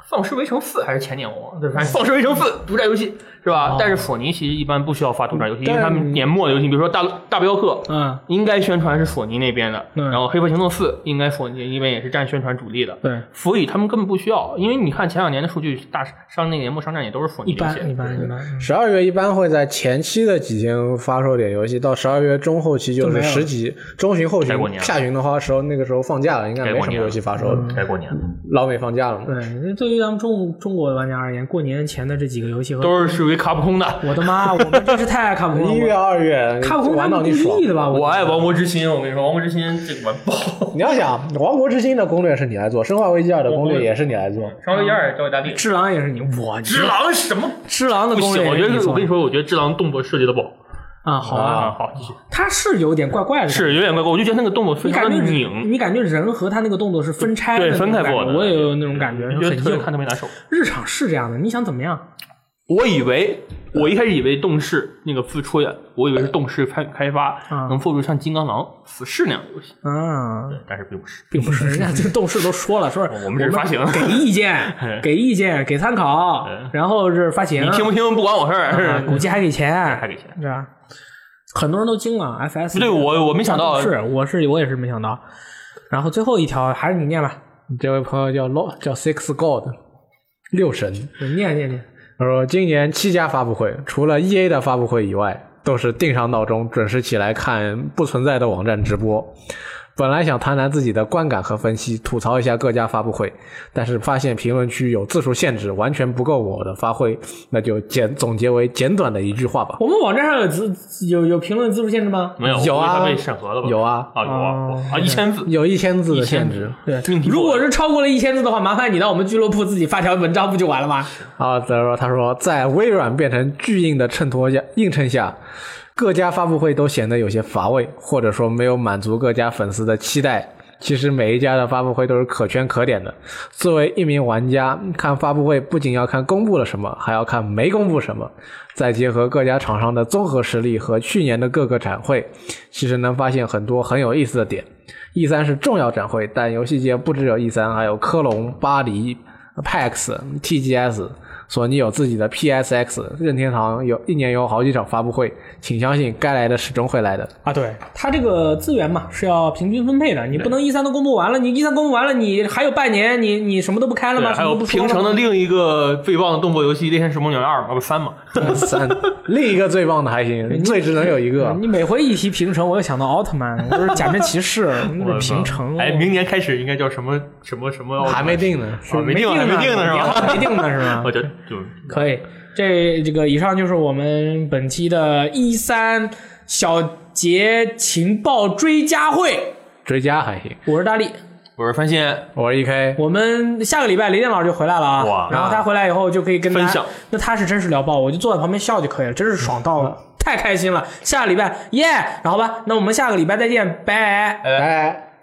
放尸围城四》还是前年我忘了，对，反正《放尸围城四》独占游戏是吧？但是索尼其实一般不需要发独占游戏，因为他们年末的游戏，比如说大大镖客，嗯，应该宣传是索尼那边的，嗯然后《黑客行动四》应该索尼那边也是占宣传主力的，对，所以他们根本不需要，因为你看前两年的数据，大上那个年末商战也都是索尼一般一般一般，嗯十二月一般会在前期的几天发售点游戏，到十二月中后期就是十几，中旬后旬该过年下旬的话时候那个时候放假了，应该没什么游戏发售了。该过年了，老美放假了嘛？对，对于咱们中中国的玩家而言，过年前的这几个游戏都是属于卡普空的。我的妈，我们真是太爱卡普空了。一月、二月卡普空他玩到们你爽故。意的吧？我爱王国之心，我跟你说，王国之心这个玩爆。你要想，《王国之心》的攻略是你来做，《生化危机二》的攻略也是你来做。生化危机二交给大地。只狼也是你，我只狼什么？只狼的，攻略我觉也是你做得我跟你说，我觉得只狼动作设计的不好。啊，好啊，啊，好，继续。他是有点怪怪的，是有点怪怪，我就觉得那个动作非常你感觉的拧，你感觉人和他那个动作是分拆的分开过的。我也有那种感觉，我觉得特别很硬。看特别难受。日常是这样的，你想怎么样？我以为，我一开始以为动视那个复出呀，我以为是动视开开发啊能做出像金刚狼、死侍那样的游戏，啊，但是并不是。并不是，人家这个动视都说了，说 我们这是发行给意见，给意见，给参考，然后是发行，你听不听不管我事啊儿，估计还给钱，还给钱。是吧？很多人都惊了，FS 对，我我没想到，是，我是我也是没想到。然后最后一条还是你念吧，这位朋友叫 Lo 叫 Six God，六神。你念念念。他说今年七家发布会，除了 EA 的发布会以外，都是定上闹钟准时起来看不存在的网站直播。本来想谈谈自己的观感和分析，吐槽一下各家发布会，但是发现评论区有字数限制，完全不够我的发挥，那就简总结为简短的一句话吧。我们网站上有字有有评论字数限制吗？没有，有啊被审核了吧？有啊啊有啊哦啊一千字，有一千字的限制。对，如果是超过了一千字的话，麻烦你到我们俱乐部自己发条文章不就完了吗？啊，他说他说在微软变成巨硬的衬托下映衬下，各家发布会都显得有些乏味，或者说没有满足各家粉丝的期待。其实每一家的发布会都是可圈可点的。作为一名玩家，看发布会不仅要看公布了什么，还要看没公布什么。再结合各家厂商的综合实力和去年的各个展会，其实能发现很多很有意思的点。E 3是重要展会，但游戏界不只有 E 3还有科隆、巴黎、PAX、TGS。索尼有自己的 PSX，任天堂有一年有好几场发布会，请相信该来的始终会来的。啊，对，它这个资源嘛是要平均分配的，你不能一三都公布完了，你一三公布完了，你还有半年，你你什么都不开了吗？还有平成的另一个最棒的动作游戏《猎天使梦魇二》嘛，不三嘛？三，另一个最棒的还行，最只能有一个。你每回一提平成，我就想到奥特曼，我说假面骑士，那个平成，哎，明年开始应该叫什么什么什么？还没定呢，啊，没定，还没定呢是吧？没定呢是吧 我？就就可以，这这个以上就是我们本期的一三小节情报追加会。追加还行。我是大力，我是范鑫，我是 EK，我们下个礼拜雷电老师就回来了啊，然后他回来以后就可以跟他分享，那他是真实聊爆，我就坐在旁边笑就可以了，真是爽到了太开心了。下个礼拜耶，然后吧，那我们下个礼拜再见，拜。哎。Zing